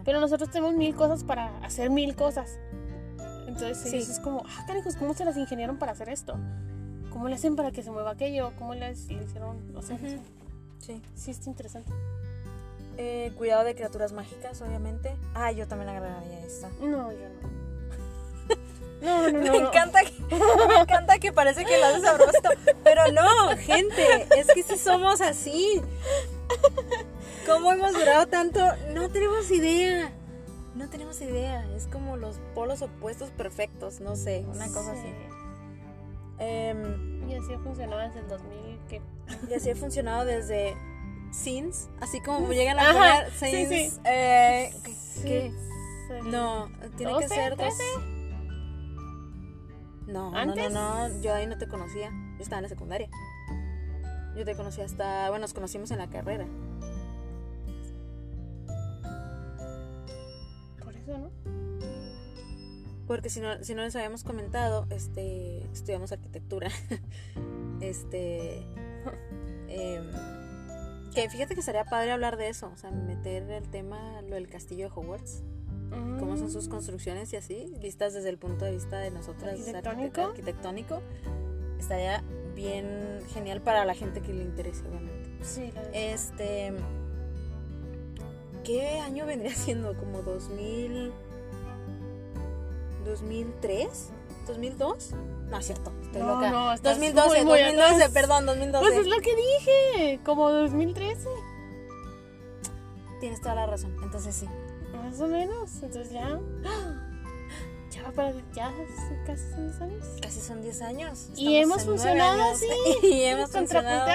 [SPEAKER 1] Pero nosotros tenemos mil cosas para hacer mil cosas. Entonces
[SPEAKER 2] Sí.
[SPEAKER 1] ellos es como, ah, carajos, ¿cómo se las ingeniaron para hacer esto? ¿Cómo le hacen para que se mueva aquello? ¿Cómo les le hicieron? O sea,
[SPEAKER 2] Ujú. Sí.
[SPEAKER 1] sí está interesante.
[SPEAKER 2] Eh, cuidado de criaturas mágicas, obviamente. Ah, yo también agregaría esta.
[SPEAKER 1] No, yo no. No, no, no.
[SPEAKER 2] me encanta que, me encanta que parece que lo haces a propósito. Pero no, gente, es que si somos así. ¿Cómo hemos durado tanto? No tenemos idea. No tenemos idea. Es como los polos opuestos perfectos, no sé, una cosa así. Em,
[SPEAKER 1] Y así ha funcionado desde el 2000. que
[SPEAKER 2] y así ha funcionado desde Sins, así como llegan a poner Sins.
[SPEAKER 1] sí.
[SPEAKER 2] eh, ¿qué- qué? No, tiene que
[SPEAKER 1] 12,
[SPEAKER 2] ser dos.
[SPEAKER 1] 13.
[SPEAKER 2] No, no,
[SPEAKER 1] ¿Antes?
[SPEAKER 2] no, no, yo ahí no te conocía. Yo estaba en la secundaria. Yo te conocí hasta, bueno, nos conocimos en la carrera.
[SPEAKER 1] Eso, ¿no?
[SPEAKER 2] Porque si no, si no les habíamos comentado, este, estudiamos arquitectura. este, em, Que fíjate que sería padre hablar de eso, o sea, meter el tema, lo del castillo de Hogwarts, cómo son sus
[SPEAKER 1] Mm.
[SPEAKER 2] construcciones y así, vistas desde el punto de vista de nosotras
[SPEAKER 1] Arquitectónico.
[SPEAKER 2] arquite- arquitectónico. Estaría bien genial para la gente que le interese, obviamente.
[SPEAKER 1] Sí, la verdad.
[SPEAKER 2] Este. ¿Qué año vendría siendo? ¿Como 2000. 2003? ¿2002? No, es cierto, estoy
[SPEAKER 1] No,
[SPEAKER 2] loca.
[SPEAKER 1] no, estás
[SPEAKER 2] 2012,
[SPEAKER 1] muy, muy
[SPEAKER 2] 2012,
[SPEAKER 1] atrás.
[SPEAKER 2] perdón, 2012.
[SPEAKER 1] Pues es lo que dije, como 2013,
[SPEAKER 2] Tienes toda la razón, entonces sí.
[SPEAKER 1] más o menos. Entonces ya. Ya va para. Ya casi son 10 años.
[SPEAKER 2] Casi son 10 años.
[SPEAKER 1] Y hemos funcionado así.
[SPEAKER 2] y hemos funcionado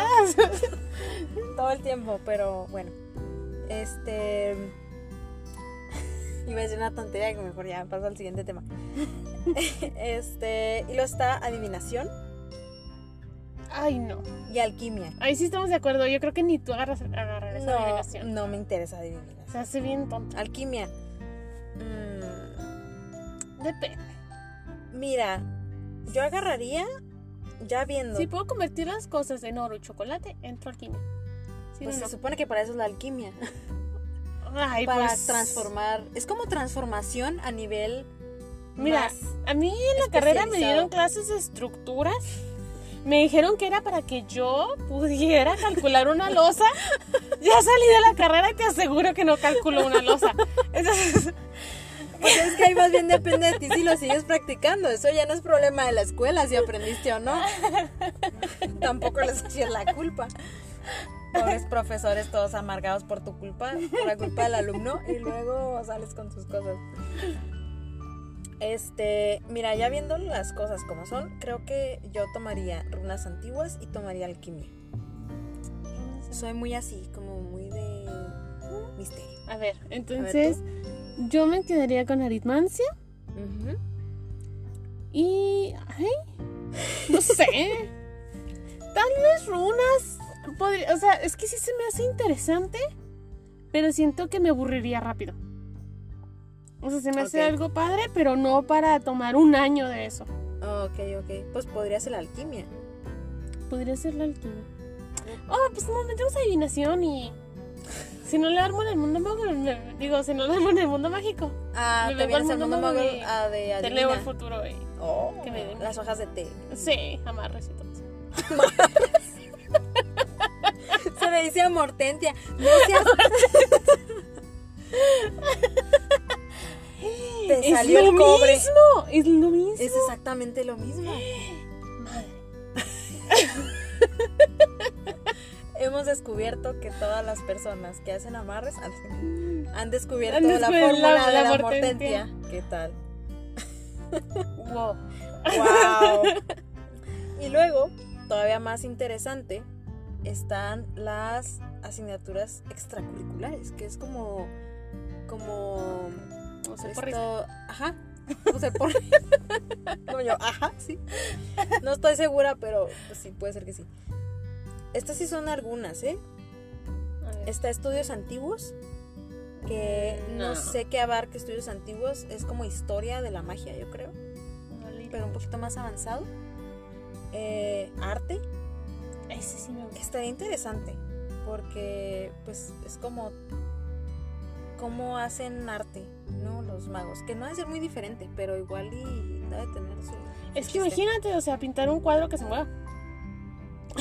[SPEAKER 2] todo el tiempo, pero bueno. Este. Iba a decir una tontería que mejor ya paso al siguiente tema. Este. Y luego está adivinación
[SPEAKER 1] Ay, no.
[SPEAKER 2] y alquimia.
[SPEAKER 1] Ahí sí estamos de acuerdo. Yo creo que ni tú agarras, agarrar esa
[SPEAKER 2] No,
[SPEAKER 1] adivinación.
[SPEAKER 2] no me interesa adivinar.
[SPEAKER 1] Se hace bien tonto.
[SPEAKER 2] Alquimia. Mm,
[SPEAKER 1] Depende.
[SPEAKER 2] mira, yo agarraría ya viendo.
[SPEAKER 1] Si puedo convertir las cosas en oro y chocolate, entro alquimia. Sí,
[SPEAKER 2] pues
[SPEAKER 1] no,
[SPEAKER 2] se
[SPEAKER 1] no.
[SPEAKER 2] supone que para eso es la alquimia.
[SPEAKER 1] Ay,
[SPEAKER 2] para
[SPEAKER 1] pues,
[SPEAKER 2] transformar. Es como transformación a nivel.
[SPEAKER 1] Mira,
[SPEAKER 2] más
[SPEAKER 1] a mí en la carrera me dieron clases de estructuras. Me dijeron que era para que yo pudiera calcular una losa. Ya salí de la carrera y te aseguro que no calculo una losa. Entonces,
[SPEAKER 2] Pues es que ahí más bien depende de ti si lo sigues practicando. Eso ya no es problema de la escuela, si aprendiste o no. Tampoco les echas la culpa. Pobres profesores todos amargados por tu culpa, por la culpa del alumno, y luego sales con tus cosas. Este, mira, ya viendo las cosas como son, creo que yo tomaría runas antiguas y tomaría alquimia. Soy muy así, como muy de misterio.
[SPEAKER 1] a ver, entonces yo me quedaría con aritmancia y... Ay, no sé. Tal vez runas. Podría- o sea, es que sí se me hace interesante, pero siento que me aburriría rápido. O sea, se me hace algo padre, pero no para tomar un año de eso.
[SPEAKER 2] Ok, ok. Pues podría ser la alquimia.
[SPEAKER 1] Podría ser la alquimia. Oh, pues no, metemos adivinación y. Si no le armo en el mundo mágico, digo, si no le armo en el mundo mágico,
[SPEAKER 2] Ah,
[SPEAKER 1] Me
[SPEAKER 2] te
[SPEAKER 1] al mundo
[SPEAKER 2] mundo
[SPEAKER 1] mago y
[SPEAKER 2] ah, de
[SPEAKER 1] te leo el
[SPEAKER 2] adivina.
[SPEAKER 1] futuro y.
[SPEAKER 2] Oh,
[SPEAKER 1] que me den.
[SPEAKER 2] las hojas de té.
[SPEAKER 1] Sí, amarres y todo eso.
[SPEAKER 2] Le dice a Mortentia. No seas... Te
[SPEAKER 1] Es
[SPEAKER 2] salió
[SPEAKER 1] lo
[SPEAKER 2] el cobre.
[SPEAKER 1] mismo, es lo mismo.
[SPEAKER 2] Es exactamente lo mismo.
[SPEAKER 1] Madre.
[SPEAKER 2] Hemos descubierto que todas las personas que hacen amarres han, han descubierto
[SPEAKER 1] Han
[SPEAKER 2] la fórmula
[SPEAKER 1] la-
[SPEAKER 2] de
[SPEAKER 1] la
[SPEAKER 2] la
[SPEAKER 1] Mortentia.
[SPEAKER 2] Mortentia. ¿Qué tal?
[SPEAKER 1] Wow.
[SPEAKER 2] ¡Wow! y luego, todavía más interesante, están las asignaturas extracurriculares, que es como. como.
[SPEAKER 1] No sé, por risa.
[SPEAKER 2] esto. Ajá. No sé, por. Como yo, ajá, sí. No estoy segura, pero pues, sí, puede ser que sí. Estas sí son algunas, ¿eh? Está estudios antiguos, que no.
[SPEAKER 1] No.
[SPEAKER 2] sé qué abarca estudios antiguos, es como historia de la magia, yo creo
[SPEAKER 1] No
[SPEAKER 2] pero un poquito más avanzado. Eh, arte,
[SPEAKER 1] Ese sí me gusta.
[SPEAKER 2] estaría interesante, porque pues es como cómo hacen arte, ¿no? Los magos, que no debe ser muy diferente, pero igual y debe tener su...
[SPEAKER 1] Es que imagínate, o sea, pintar un cuadro que se mueva.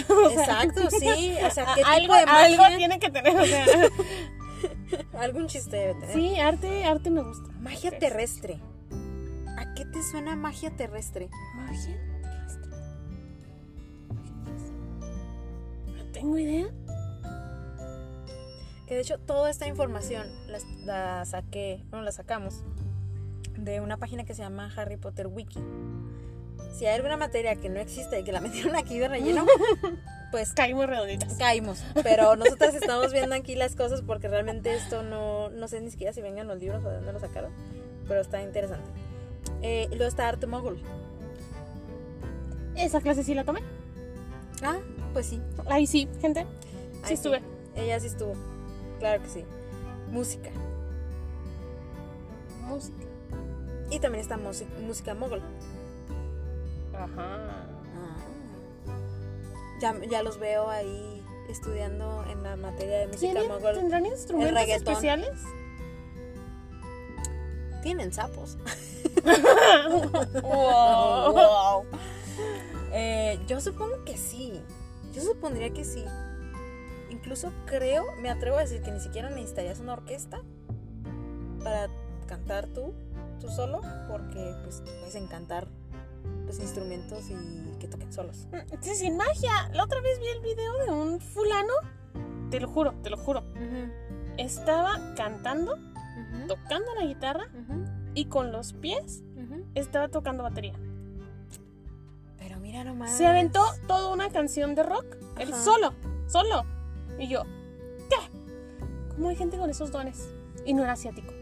[SPEAKER 1] O sea,
[SPEAKER 2] Exacto, sí, o sea, ¿qué
[SPEAKER 1] algo,
[SPEAKER 2] tipo de magia?
[SPEAKER 1] algo tiene que tener, o sea.
[SPEAKER 2] Algún chiste debe tener.
[SPEAKER 1] Sí, arte, arte me gusta.
[SPEAKER 2] Magia terrestre. ¿A qué te suena magia terrestre?
[SPEAKER 1] Magia tengo idea.
[SPEAKER 2] Que de hecho toda esta información la, la saqué, bueno, la sacamos de una página que se llama Harry Potter Wiki. Si hay alguna materia que no existe y que la metieron aquí de relleno, pues
[SPEAKER 1] Caímos redonditas.
[SPEAKER 2] caímos. Pero nosotras estamos viendo aquí las cosas porque realmente esto no, no sé ni siquiera si vengan los libros o de dónde lo sacaron, pero está interesante. Eh, y luego está Arte Mogul.
[SPEAKER 1] Esa clase sí la tomé.
[SPEAKER 2] Ah, pues sí.
[SPEAKER 1] Ahí sí, gente. Sí estuve.
[SPEAKER 2] Ella sí estuvo. Claro que sí. Música.
[SPEAKER 1] Música.
[SPEAKER 2] Y también está música mogul.
[SPEAKER 1] Ajá.
[SPEAKER 2] Ya, ya los veo ahí estudiando en la materia de música
[SPEAKER 1] ¿Tienen-
[SPEAKER 2] mogol.
[SPEAKER 1] ¿Tendrán instrumentos especiales?
[SPEAKER 2] Tienen sapos.
[SPEAKER 1] wow.
[SPEAKER 2] Eh, yo supongo que sí. Yo supondría que sí. Incluso creo, me atrevo a decir que ni siquiera necesitarías una orquesta para cantar tú, tú solo, porque pues puedes encantar los instrumentos y que toquen solos.
[SPEAKER 1] Sí, sin magia. La otra vez vi el video de un fulano. Te lo juro, te lo juro. Estaba cantando, tocando la guitarra y con los pies estaba tocando batería.
[SPEAKER 2] Pero mira nomás.
[SPEAKER 1] Se aventó toda una canción de rock. Él
[SPEAKER 2] Ajá.
[SPEAKER 1] solo, solo. Y yo, ¿qué? ¿Cómo hay gente con esos dones? Y no era asiático.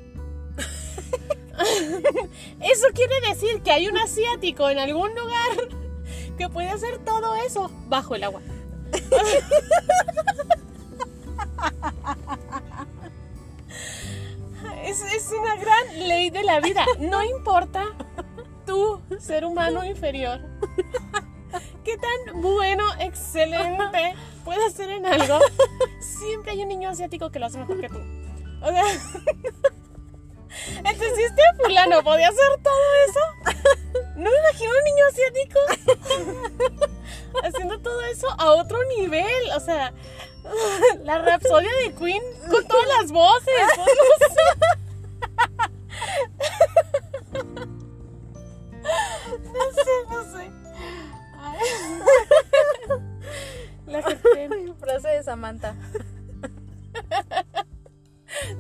[SPEAKER 1] eso quiere decir que hay un asiático en algún lugar que puede hacer todo eso bajo el agua. Es, es una gran ley de la vida. No importa tú, ser humano inferior, qué tan bueno, excelente puedes ser en algo, siempre hay un niño asiático que lo hace mejor que tú. O sea, este fulano podía hacer todo eso, no me imagino un niño asiático haciendo todo eso a otro nivel. O sea, la rapsodia de Queen con todas las voces. no.
[SPEAKER 2] Samantha.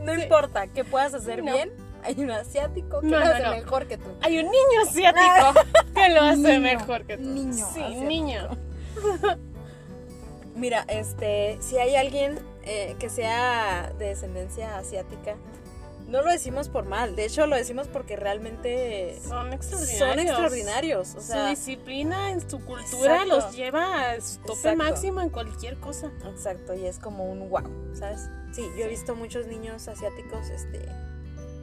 [SPEAKER 2] No importa que puedas hacer
[SPEAKER 1] No.
[SPEAKER 2] bien, hay un asiático que
[SPEAKER 1] No,
[SPEAKER 2] lo hace
[SPEAKER 1] no.
[SPEAKER 2] mejor que tú.
[SPEAKER 1] Hay un niño asiático que lo hace
[SPEAKER 2] Niño,
[SPEAKER 1] mejor que tú.
[SPEAKER 2] niño
[SPEAKER 1] Sí,
[SPEAKER 2] asiático.
[SPEAKER 1] niño.
[SPEAKER 2] Mira, este, si hay alguien eh, que sea de descendencia asiática, no lo decimos por mal, de hecho lo decimos porque realmente
[SPEAKER 1] Son extraordinarios.
[SPEAKER 2] son extraordinarios. O
[SPEAKER 1] su
[SPEAKER 2] sea,
[SPEAKER 1] disciplina en su cultura
[SPEAKER 2] Exacto.
[SPEAKER 1] los lleva a su tope
[SPEAKER 2] Exacto.
[SPEAKER 1] máximo en cualquier cosa.
[SPEAKER 2] exacto, y es como un wow, ¿sabes? Sí, yo he visto muchos niños asiáticos, este,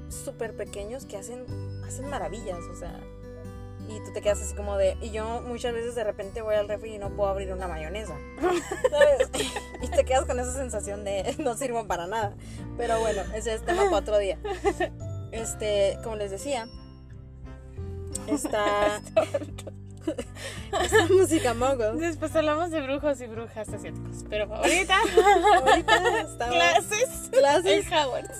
[SPEAKER 2] súper pequeños que hacen, hacen maravillas, o sea, y tú te quedas así como de, y yo muchas veces de repente voy al refri y no puedo abrir una mayonesa, ¿sabes? Y te quedas con esa sensación de no sirvo para nada. Pero bueno, ese es tema para otro día. Este, como les decía, esta, esta música mogul.
[SPEAKER 1] Después hablamos de brujos y brujas asiáticos. Pero ahorita,
[SPEAKER 2] Ahorita estamos
[SPEAKER 1] clases
[SPEAKER 2] clases,
[SPEAKER 1] en Howard.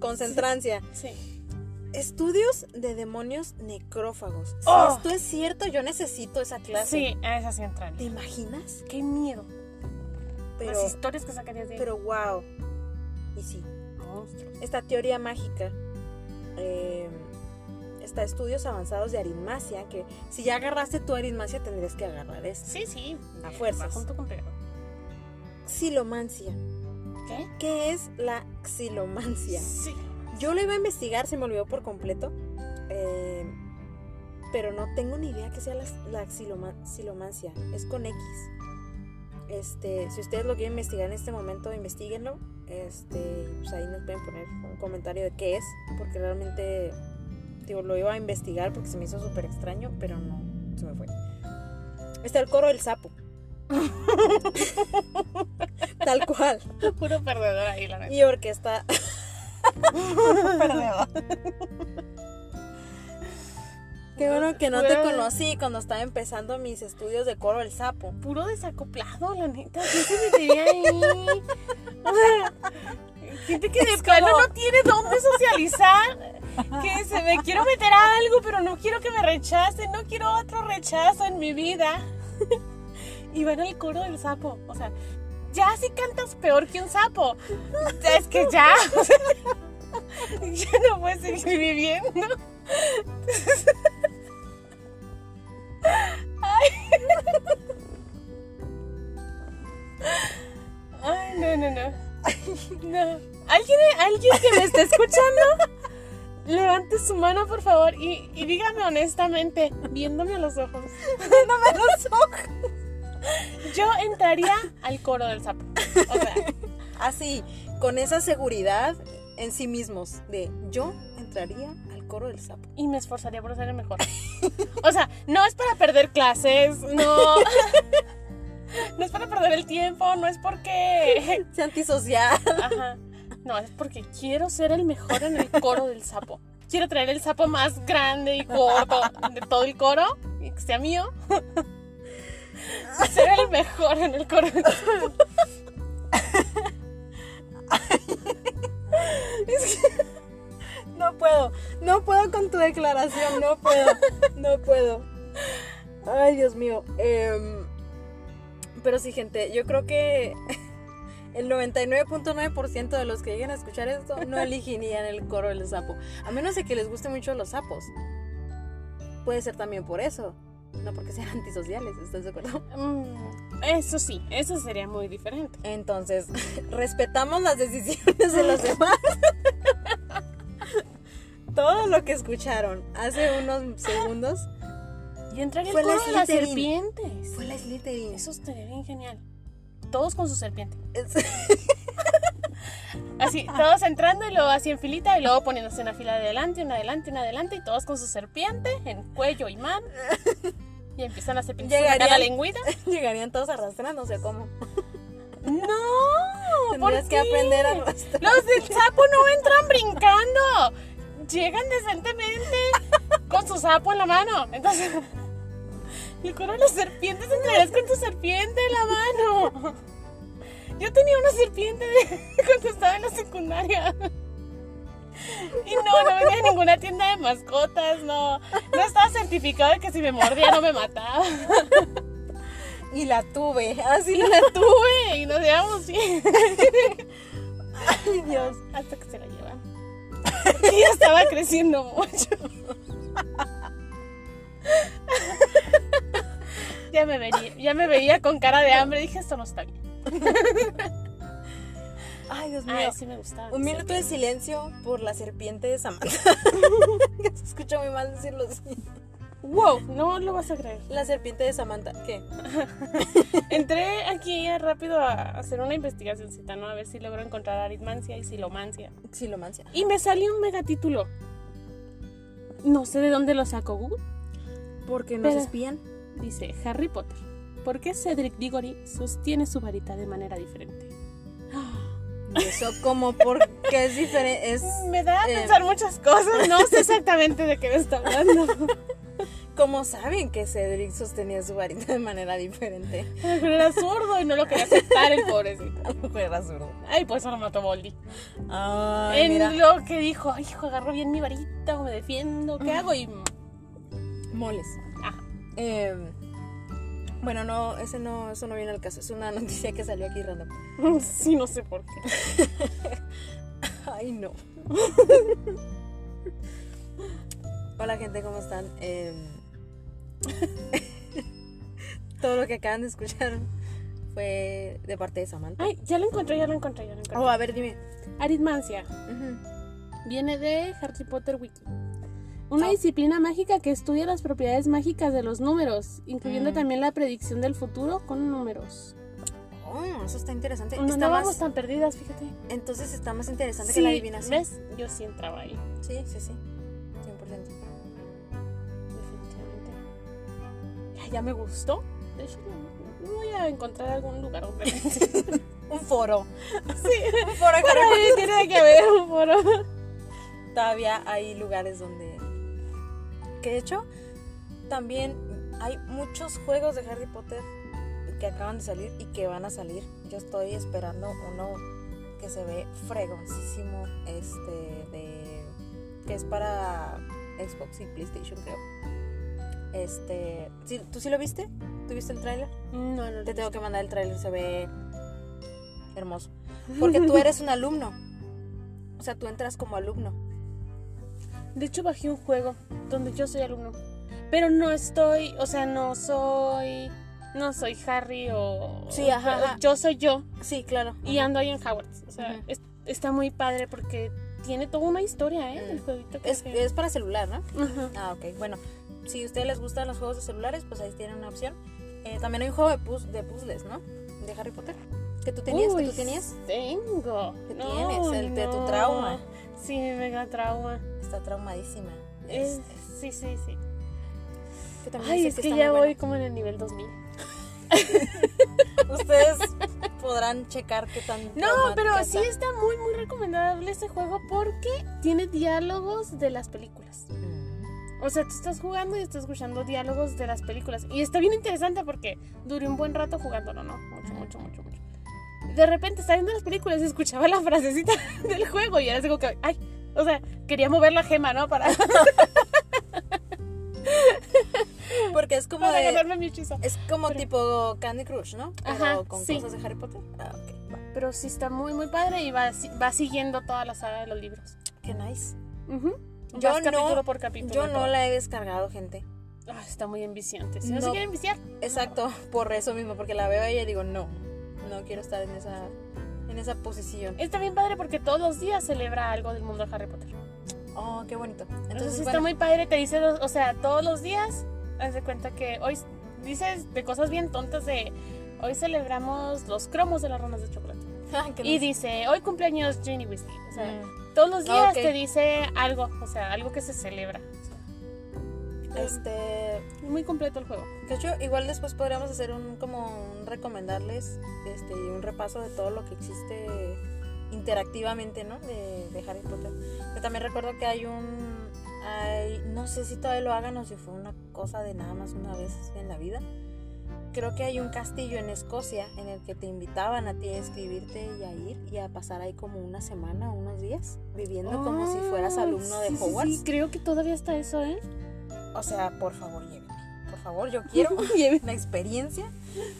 [SPEAKER 2] concentrancia.
[SPEAKER 1] Sí.
[SPEAKER 2] Estudios de demonios necrófagos. Si
[SPEAKER 1] Oh.
[SPEAKER 2] esto es cierto, yo necesito esa clase.
[SPEAKER 1] Sí, a esa central.
[SPEAKER 2] ¿Te imaginas?
[SPEAKER 1] Qué miedo.
[SPEAKER 2] Pero,
[SPEAKER 1] Las historias que sacarías de ahí.
[SPEAKER 2] pero wow. Y sí,
[SPEAKER 1] monstruos.
[SPEAKER 2] esta teoría mágica eh, está estudios avanzados de aritmasia que si ya agarraste tu aritmasia tendrías que agarrar esta
[SPEAKER 1] Sí, sí.
[SPEAKER 2] A
[SPEAKER 1] Eh,
[SPEAKER 2] fuerzas.
[SPEAKER 1] va junto con pegado.
[SPEAKER 2] xilomancia
[SPEAKER 1] ¿Qué?
[SPEAKER 2] ¿qué es la xilomancia?
[SPEAKER 1] Sí.
[SPEAKER 2] Yo lo iba a investigar se me olvidó por completo eh, pero no tengo ni idea que sea la, la xiloma- xilomancia es con X este, si ustedes lo quieren investigar en este momento, investiguenlo. Este, pues ahí nos pueden poner un comentario de qué es, porque realmente digo, lo iba a investigar porque se me hizo súper extraño, pero no, se me fue. Está el coro del sapo. Tal cual.
[SPEAKER 1] Puro perdedor ahí, la neta.
[SPEAKER 2] Y orquesta.
[SPEAKER 1] Perdedor.
[SPEAKER 2] Qué bueno que no te conocí cuando estaba empezando mis estudios de coro del sapo.
[SPEAKER 1] Puro desacoplado, la neta. ¿Quién se metería ahí? O sea, gente que de plano
[SPEAKER 2] como-
[SPEAKER 1] no tiene dónde socializar. Que se me quiero meter a algo, pero no quiero que me rechacen. No quiero otro rechazo en mi vida. Y van al coro del sapo. O sea, ya si cantas peor que un sapo. Es que ya. ya no puedes seguir viviendo. Ay, no, no, no. No. ¿Alguien, alguien que me esté escuchando, levante su mano, por favor, y, y dígame honestamente, viéndome a los ojos.
[SPEAKER 2] Viéndome a los ojos.
[SPEAKER 1] Yo entraría al coro del sapo. O sea,
[SPEAKER 2] Así, con esa seguridad en sí mismos de yo entraría al coro del sapo.
[SPEAKER 1] y me esforzaría por ser el mejor. O sea, no es para perder clases, no. No es para perder el tiempo, no es porque.
[SPEAKER 2] Sea antisocial.
[SPEAKER 1] Ajá. No, es porque quiero ser el mejor en el coro del sapo. Quiero traer el sapo más grande y gordo de todo el coro y que sea mío. Ser el mejor en el coro del sapo.
[SPEAKER 2] No puedo, no puedo con tu declaración, no puedo, no puedo. Ay, Dios mío. Em, pero sí, gente, yo creo que el 99.9% de los que lleguen a escuchar esto no elegirían el coro del sapo. A menos de que les guste mucho los sapos. Puede ser también por eso. No porque sean antisociales, ¿estás de acuerdo?
[SPEAKER 1] Mm, eso sí, eso sería muy diferente.
[SPEAKER 2] Entonces, respetamos las decisiones de los demás. Todo lo que escucharon hace unos segundos
[SPEAKER 1] Y entraría el
[SPEAKER 2] Fue la
[SPEAKER 1] coro de las serpientes.
[SPEAKER 2] fue la Slytherin.
[SPEAKER 1] Eso estaría bien genial. Todos con su serpiente. Así, todos entrando y luego así en filita y luego poniéndose una fila de adelante, una adelante, una adelante y todos con su serpiente en cuello y mano. Y empiezan a la
[SPEAKER 2] Llegarían-
[SPEAKER 1] lengüita.
[SPEAKER 2] Llegarían todos arrastrándose, ¿cómo?
[SPEAKER 1] No, ¿por
[SPEAKER 2] Tendrías que
[SPEAKER 1] qué?
[SPEAKER 2] aprender a arrastrar.
[SPEAKER 1] Los del sapo no entran brincando. Llegan decentemente con su sapo en la mano. Entonces, el coro de las serpientes entrarías con tu serpiente en la mano. Yo tenía una serpiente de- cuando estaba en la secundaria. Y no, no venía en ninguna tienda de mascotas, no. No estaba certificado de que si me mordía no me mataba.
[SPEAKER 2] Y la tuve, así
[SPEAKER 1] Y
[SPEAKER 2] la
[SPEAKER 1] tuve y nos llevamos bien.
[SPEAKER 2] Ay, Dios.
[SPEAKER 1] Hasta que se la llevan. Y ya estaba creciendo mucho. Ya me, veía, ya me veía con cara de hambre. Dije, esto no está bien.
[SPEAKER 2] Ay, Dios mío.
[SPEAKER 1] Ay, sí me gustaba.
[SPEAKER 2] Un minuto de silencio por la serpiente de Samantha. Se escucha muy mal decirlo así.
[SPEAKER 1] Wow, no lo vas a creer.
[SPEAKER 2] La serpiente de Samantha. ¿Qué?
[SPEAKER 1] Entré aquí rápido a hacer una investigación, ¿no? A ver si logro encontrar aritmancia y silomancia.
[SPEAKER 2] Silomancia.
[SPEAKER 1] Y me salió un megatítulo. No sé de dónde lo sacó Google.
[SPEAKER 2] Porque nos
[SPEAKER 1] Pero-
[SPEAKER 2] espían.
[SPEAKER 1] Dice Harry Potter. ¿Por qué Cedric Diggory sostiene su varita de manera diferente?
[SPEAKER 2] Y eso como porque es diferente. Es
[SPEAKER 1] Me da a
[SPEAKER 2] Eh.
[SPEAKER 1] pensar muchas cosas. No sé exactamente de qué me está hablando.
[SPEAKER 2] como saben que Cedric sostenía su varita de manera diferente.
[SPEAKER 1] Pero era zurdo y no lo quería aceptar el pobrecito.
[SPEAKER 2] Era zurdo.
[SPEAKER 1] Ay, pues eso lo mató Boldy.
[SPEAKER 2] Ay,
[SPEAKER 1] en
[SPEAKER 2] mira.
[SPEAKER 1] lo que dijo, "Ay, hijo, agarro bien mi varita o me defiendo, ¿qué hago? Y
[SPEAKER 2] Moles.
[SPEAKER 1] Ajá.
[SPEAKER 2] Eh, bueno, no, ese no, eso no viene al caso. Es una noticia que salió aquí random.
[SPEAKER 1] sí, no sé por qué.
[SPEAKER 2] Ay, no. Hola, gente, ¿cómo están? Eh, todo lo que acaban de escuchar fue de parte de Samantha.
[SPEAKER 1] Ay, ya lo encontré, ya lo encontré, ya lo encontré.
[SPEAKER 2] Oh, a ver, dime.
[SPEAKER 1] Aritmancia. Viene de Harry Potter Wiki. Una disciplina mágica que estudia las propiedades mágicas de los números, incluyendo
[SPEAKER 2] Mm.
[SPEAKER 1] también la predicción del futuro con números.
[SPEAKER 2] Oh, eso está interesante.
[SPEAKER 1] No,
[SPEAKER 2] Está
[SPEAKER 1] no
[SPEAKER 2] más-
[SPEAKER 1] vamos tan perdidas, fíjate.
[SPEAKER 2] entonces está más interesante
[SPEAKER 1] Sí,
[SPEAKER 2] que la adivinación.
[SPEAKER 1] ¿Ves? Yo sí entraba ahí,
[SPEAKER 2] Sí, sí, sí. 100%.
[SPEAKER 1] definitivamente. Ya, ya me gustó. De hecho, voy a encontrar algún lugar donde... sí,
[SPEAKER 2] Un foro.
[SPEAKER 1] un
[SPEAKER 2] Un foro
[SPEAKER 1] por ahí tiene que haber un foro.
[SPEAKER 2] Todavía hay lugares donde... Que de hecho, también hay muchos juegos de Harry Potter que acaban de salir y que van a salir. Yo estoy esperando uno que se ve fregoncísimo, este, de... que es para Xbox y PlayStation, creo. Este, ¿sí- ¿tú sí lo viste? ¿Tú viste el tráiler?
[SPEAKER 1] No, no,
[SPEAKER 2] Te tengo que mandar el tráiler, se ve hermoso. Porque tú eres un alumno. O sea, tú entras como alumno.
[SPEAKER 1] De hecho, bajé un juego donde yo soy alumno. Pero no estoy, o sea, no soy. No soy Harry o.
[SPEAKER 2] Sí, ajá, ajá.
[SPEAKER 1] Yo soy yo
[SPEAKER 2] Sí, claro.
[SPEAKER 1] y ando ahí en Hogwarts. O sea, es- está muy padre porque tiene toda una historia, ¿eh?
[SPEAKER 2] Mm.
[SPEAKER 1] El jueguito que
[SPEAKER 2] Es,
[SPEAKER 1] que-
[SPEAKER 2] es para celular, ¿no?
[SPEAKER 1] Ajá.
[SPEAKER 2] Ah, ok. Bueno, si a ustedes les gustan los juegos de celulares, pues ahí tienen una opción. Eh, también hay un juego de, puz- de puzzles, ¿no? De Harry Potter. Que tú tenías, que
[SPEAKER 1] Uy,
[SPEAKER 2] tú tenías.
[SPEAKER 1] Tengo.
[SPEAKER 2] ¿Qué
[SPEAKER 1] No,
[SPEAKER 2] tienes? El de tu
[SPEAKER 1] no.
[SPEAKER 2] trauma.
[SPEAKER 1] Sí, mi mega trauma.
[SPEAKER 2] Está traumadísima.
[SPEAKER 1] Es-
[SPEAKER 2] Este,
[SPEAKER 1] sí, sí, sí.
[SPEAKER 2] que
[SPEAKER 1] Ay, es que ya voy como en el nivel 2000.
[SPEAKER 2] Ustedes podrán checar qué tan.
[SPEAKER 1] No, pero sí está muy, muy recomendable este juego porque tiene diálogos de las películas.
[SPEAKER 2] Mm.
[SPEAKER 1] O sea, tú estás jugando y estás escuchando diálogos de las películas. Y está bien interesante porque duré un buen rato jugándolo, ¿no? Mucho, mucho, mucho, mucho. De repente estaba viendo las películas y escuchaba la frasecita del juego y era así como que, ay, o sea, quería mover la gema, ¿no? Para,
[SPEAKER 2] Porque es como
[SPEAKER 1] para
[SPEAKER 2] de.
[SPEAKER 1] ganarme mi hechizo.
[SPEAKER 2] Es como
[SPEAKER 1] Pero-
[SPEAKER 2] tipo Candy Crush, ¿no? Pero
[SPEAKER 1] Ajá,
[SPEAKER 2] con
[SPEAKER 1] sí.
[SPEAKER 2] cosas de Harry Potter. Ah, ok. va.
[SPEAKER 1] Pero sí está muy, muy padre y va, va siguiendo toda la saga de los libros.
[SPEAKER 2] Qué nice.
[SPEAKER 1] Ujú.
[SPEAKER 2] Yo
[SPEAKER 1] Vas
[SPEAKER 2] no-
[SPEAKER 1] capítulo por capítulo.
[SPEAKER 2] Yo no la he descargado, gente.
[SPEAKER 1] Ah, está muy enviciante. Si no, se
[SPEAKER 2] No.
[SPEAKER 1] quieren enviciar.
[SPEAKER 2] Exacto, por eso mismo, porque la veo y digo, no, no quiero estar en esa, en esa posición.
[SPEAKER 1] Está bien padre porque todos los días celebra algo del mundo de Harry Potter.
[SPEAKER 2] Oh, qué bonito.
[SPEAKER 1] Entonces,
[SPEAKER 2] Entonces,
[SPEAKER 1] está
[SPEAKER 2] bueno,
[SPEAKER 1] muy padre, te dice, o sea, todos los días, haz de cuenta que hoy dices de cosas bien tontas de, hoy celebramos los cromos de las ranas de chocolate. Y dice, hoy cumpleaños Ginny Weasley. O sea,
[SPEAKER 2] Mm.
[SPEAKER 1] todos los días
[SPEAKER 2] ok.
[SPEAKER 1] te dice algo, o sea, algo que se celebra.
[SPEAKER 2] Este,
[SPEAKER 1] es muy completo el juego.
[SPEAKER 2] de hecho, igual después podríamos hacer un, como un recomendarles, este, y un repaso de todo lo que existe interactivamente, ¿no? De, de Harry Potter. Yo también recuerdo que hay un, hay, no sé si todavía lo hagan o si fue una cosa de nada más una vez en la vida. Creo que hay un castillo en Escocia en el que te invitaban a ti a escribirte y a ir y a pasar ahí como una semana o unos días viviendo como si fueras
[SPEAKER 1] Ah,
[SPEAKER 2] alumno de
[SPEAKER 1] sí, sí,
[SPEAKER 2] Hogwarts.
[SPEAKER 1] Sí, creo que todavía está eso, ¿eh?
[SPEAKER 2] O sea, por favor, llévenme. Por favor, yo quiero la experiencia.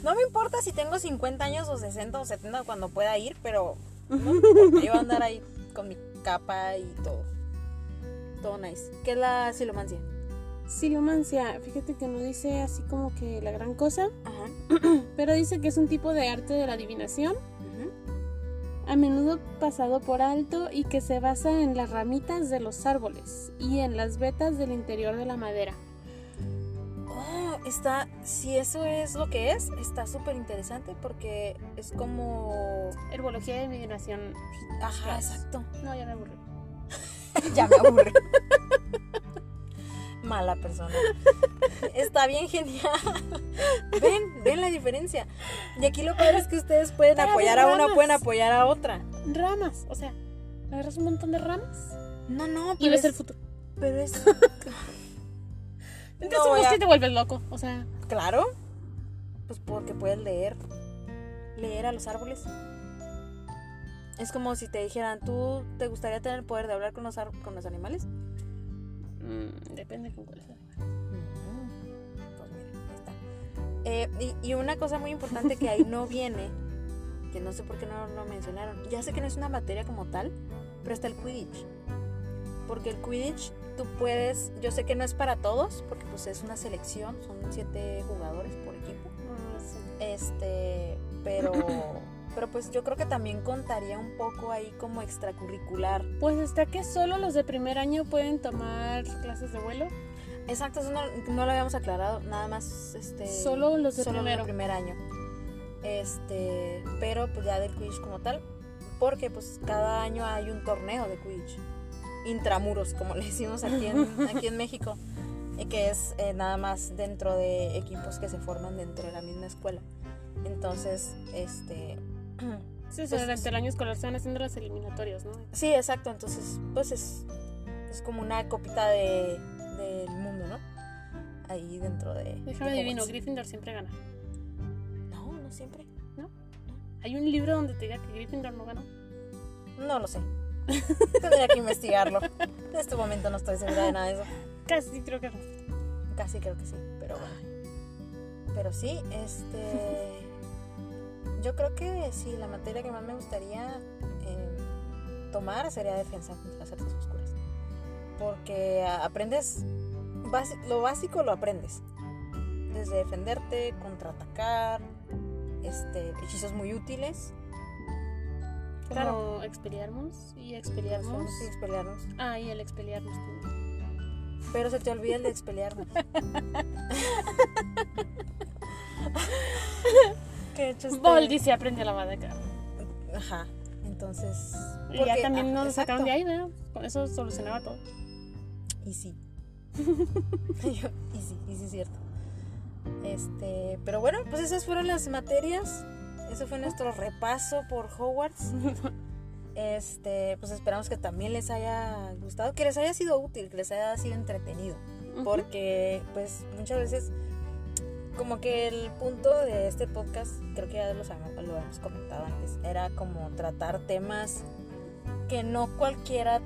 [SPEAKER 2] No me importa si tengo 50 años o 60 o 70 cuando pueda ir, pero no me importa. Yo voy a andar ahí con mi capa y todo. Todo nice. ¿Qué es la silomancia?
[SPEAKER 1] Silomancia, fíjate que no dice así como que la gran cosa,
[SPEAKER 2] Ajá.
[SPEAKER 1] pero dice que es un tipo de arte de la adivinación. A menudo pasado por alto y que se basa en las ramitas de los árboles y en las vetas del interior de la madera.
[SPEAKER 2] Oh, está. Si eso es lo que es, está súper interesante porque es como.
[SPEAKER 1] Herbología de adivinación.
[SPEAKER 2] Ajá, exacto.
[SPEAKER 1] No, ya me aburrí.
[SPEAKER 2] ya me aburre. Mala persona. Está bien genial. Ven, ven la diferencia. Y aquí lo padre es que ustedes pueden
[SPEAKER 1] Pero
[SPEAKER 2] apoyar a una, pueden apoyar a otra.
[SPEAKER 1] Ramas, o sea, agarras un montón de ramas
[SPEAKER 2] No, no,
[SPEAKER 1] y
[SPEAKER 2] pero
[SPEAKER 1] ves
[SPEAKER 2] es,
[SPEAKER 1] el futuro.
[SPEAKER 2] pero es
[SPEAKER 1] Entonces,
[SPEAKER 2] No, ya.
[SPEAKER 1] que te vuelves loco, o sea,
[SPEAKER 2] claro. Pues porque puedes leer. Leer a los árboles. Es como si te dijeran, ¿tú te gustaría tener el poder de hablar con los, con los animales?
[SPEAKER 1] Mm, depende con cuál sea.
[SPEAKER 2] Mm, Pues mira, ahí está. Eh, y, y una cosa muy importante que ahí no viene, que no sé por qué no lo mencionaron. Ya sé que no es una materia como tal, pero está el Quidditch. Porque el Quidditch tú puedes, yo sé que no es para todos, porque pues es una selección, son siete jugadores por equipo.
[SPEAKER 1] Ah.
[SPEAKER 2] Este, pero, pero pues yo creo que también contaría un poco ahí como extracurricular.
[SPEAKER 1] Pues hasta que solo los de primer año pueden tomar clases de vuelo.
[SPEAKER 2] Exacto, eso no, no lo habíamos aclarado, nada más este
[SPEAKER 1] Solo los de
[SPEAKER 2] solo
[SPEAKER 1] primero.
[SPEAKER 2] primer año. Este, pero pues ya del Quidditch como tal, porque pues cada año hay un torneo de Quidditch intramuros, como le decimos aquí en, aquí en México, que es eh, nada más dentro de equipos que se forman dentro de la misma escuela. Entonces, este
[SPEAKER 1] Sí,
[SPEAKER 2] Pues,
[SPEAKER 1] durante el año escolar se van haciendo las eliminatorias, ¿no?
[SPEAKER 2] Sí, exacto. Entonces, pues es, es como una copita de, del mundo, ¿no? Ahí dentro de.
[SPEAKER 1] Déjame
[SPEAKER 2] de
[SPEAKER 1] adivino. Gryffindor siempre gana.
[SPEAKER 2] No, no siempre.
[SPEAKER 1] Hay un libro donde te diga que Gryffindor no ganó.
[SPEAKER 2] No lo sé. Tendría que investigarlo. En este momento no estoy segura de nada de eso.
[SPEAKER 1] Casi creo que no.
[SPEAKER 2] Casi creo que sí, pero bueno. Pero sí, este. Yo creo que sí, la materia que más me gustaría eh, tomar sería defensa contra las artes oscuras. Porque aprendes. lo básico lo aprendes. Desde defenderte, contraatacar, este, hechizos muy útiles.
[SPEAKER 1] Como
[SPEAKER 2] Claro.
[SPEAKER 1] expeliarmos y expeliarmos.
[SPEAKER 2] Sí, expelearnos.
[SPEAKER 1] Ah, y el expeliarmos también.
[SPEAKER 2] Pero se te olvida el de expelearnos. que hecho este-
[SPEAKER 1] Voldy se aprende la badaca.
[SPEAKER 2] Ajá. Entonces.
[SPEAKER 1] Y
[SPEAKER 2] porque-
[SPEAKER 1] ya también
[SPEAKER 2] ah,
[SPEAKER 1] nos lo sacaron
[SPEAKER 2] exacto.
[SPEAKER 1] de ahí, ¿verdad? Con eso solucionaba todo.
[SPEAKER 2] Y sí. Y sí, y sí es cierto. Este, pero bueno, pues esas fueron las materias. Ese fue nuestro repaso por Hogwarts. Este, pues esperamos que también les haya gustado, que les haya sido útil, que les haya sido entretenido. Porque, pues, muchas veces, como que el punto de este podcast, creo que ya lo, lo hemos comentado antes, era como tratar temas que no cualquiera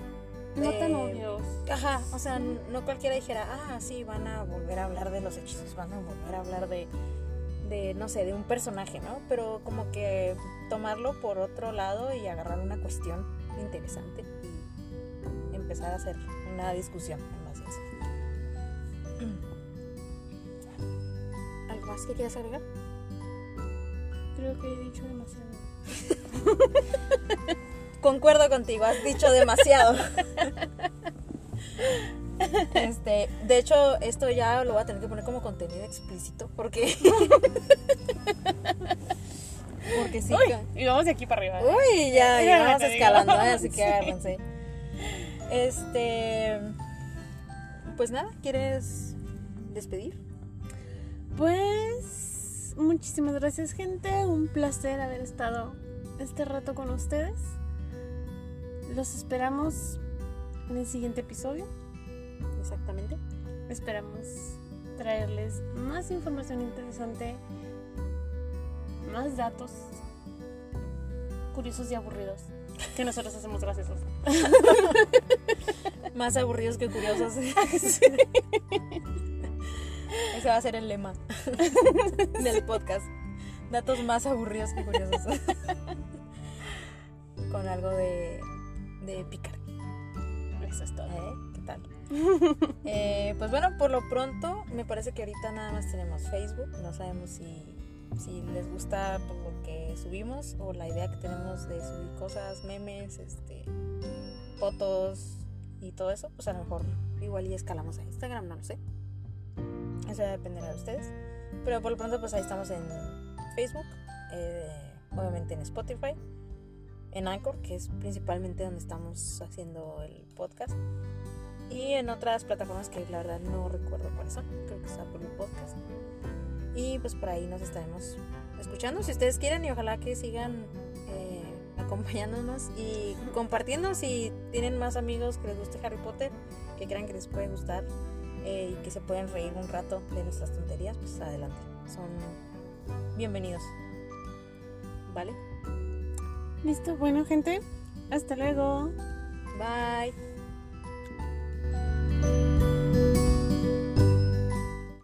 [SPEAKER 1] no tan obvios.
[SPEAKER 2] Ajá, o sea, no cualquiera dijera, ah, sí, van a volver a hablar de los hechizos, van a volver a hablar de, de, no sé, de un personaje, ¿no? Pero como que tomarlo por otro lado y agarrar una cuestión interesante y empezar a hacer una discusión más que quieras agregar?
[SPEAKER 1] Creo que he dicho demasiado.
[SPEAKER 2] Concuerdo contigo, has dicho demasiado. Este, de hecho, esto ya lo voy a tener que poner como contenido explícito porque.
[SPEAKER 1] porque sí. Uy, y vamos de aquí para arriba.
[SPEAKER 2] Uy, ya, ya vamos escalando, ¿eh? así que agárrense. Este. Pues nada, ¿quieres despedir?
[SPEAKER 1] Pues. Muchísimas gracias, gente. Un placer haber estado este rato con ustedes. Los esperamos en el siguiente episodio.
[SPEAKER 2] Exactamente.
[SPEAKER 1] Esperamos traerles más información interesante, más datos curiosos y aburridos que nosotros hacemos graciosos.
[SPEAKER 2] más aburridos que curiosos. Ese va a ser el lema del podcast. Datos más aburridos que curiosos. Con algo de de picar.
[SPEAKER 1] Eso es todo.
[SPEAKER 2] ¿Eh? ¿Qué tal? Eh, pues bueno, por lo pronto, me parece que ahorita nada más tenemos Facebook. No sabemos si, si les gusta lo que subimos o la idea que tenemos de subir cosas, memes, este, fotos y todo eso. Pues a lo mejor igual y escalamos a Instagram, no lo sé. Eso va a depender de ustedes. Pero por lo pronto, pues ahí estamos en Facebook, eh, obviamente en Spotify en Anchor, que es principalmente donde estamos haciendo el podcast. Y en otras plataformas que la verdad no recuerdo cuáles son. Creo que por el podcast. Y pues por ahí nos estaremos escuchando si ustedes quieren y ojalá que sigan eh, acompañándonos y compartiendo si tienen más amigos que les guste Harry Potter, que crean que les puede gustar eh, y que se pueden reír un rato de nuestras tonterías, pues adelante. Son bienvenidos. ¿Vale?
[SPEAKER 1] Listo, bueno gente, hasta luego.
[SPEAKER 2] Bye.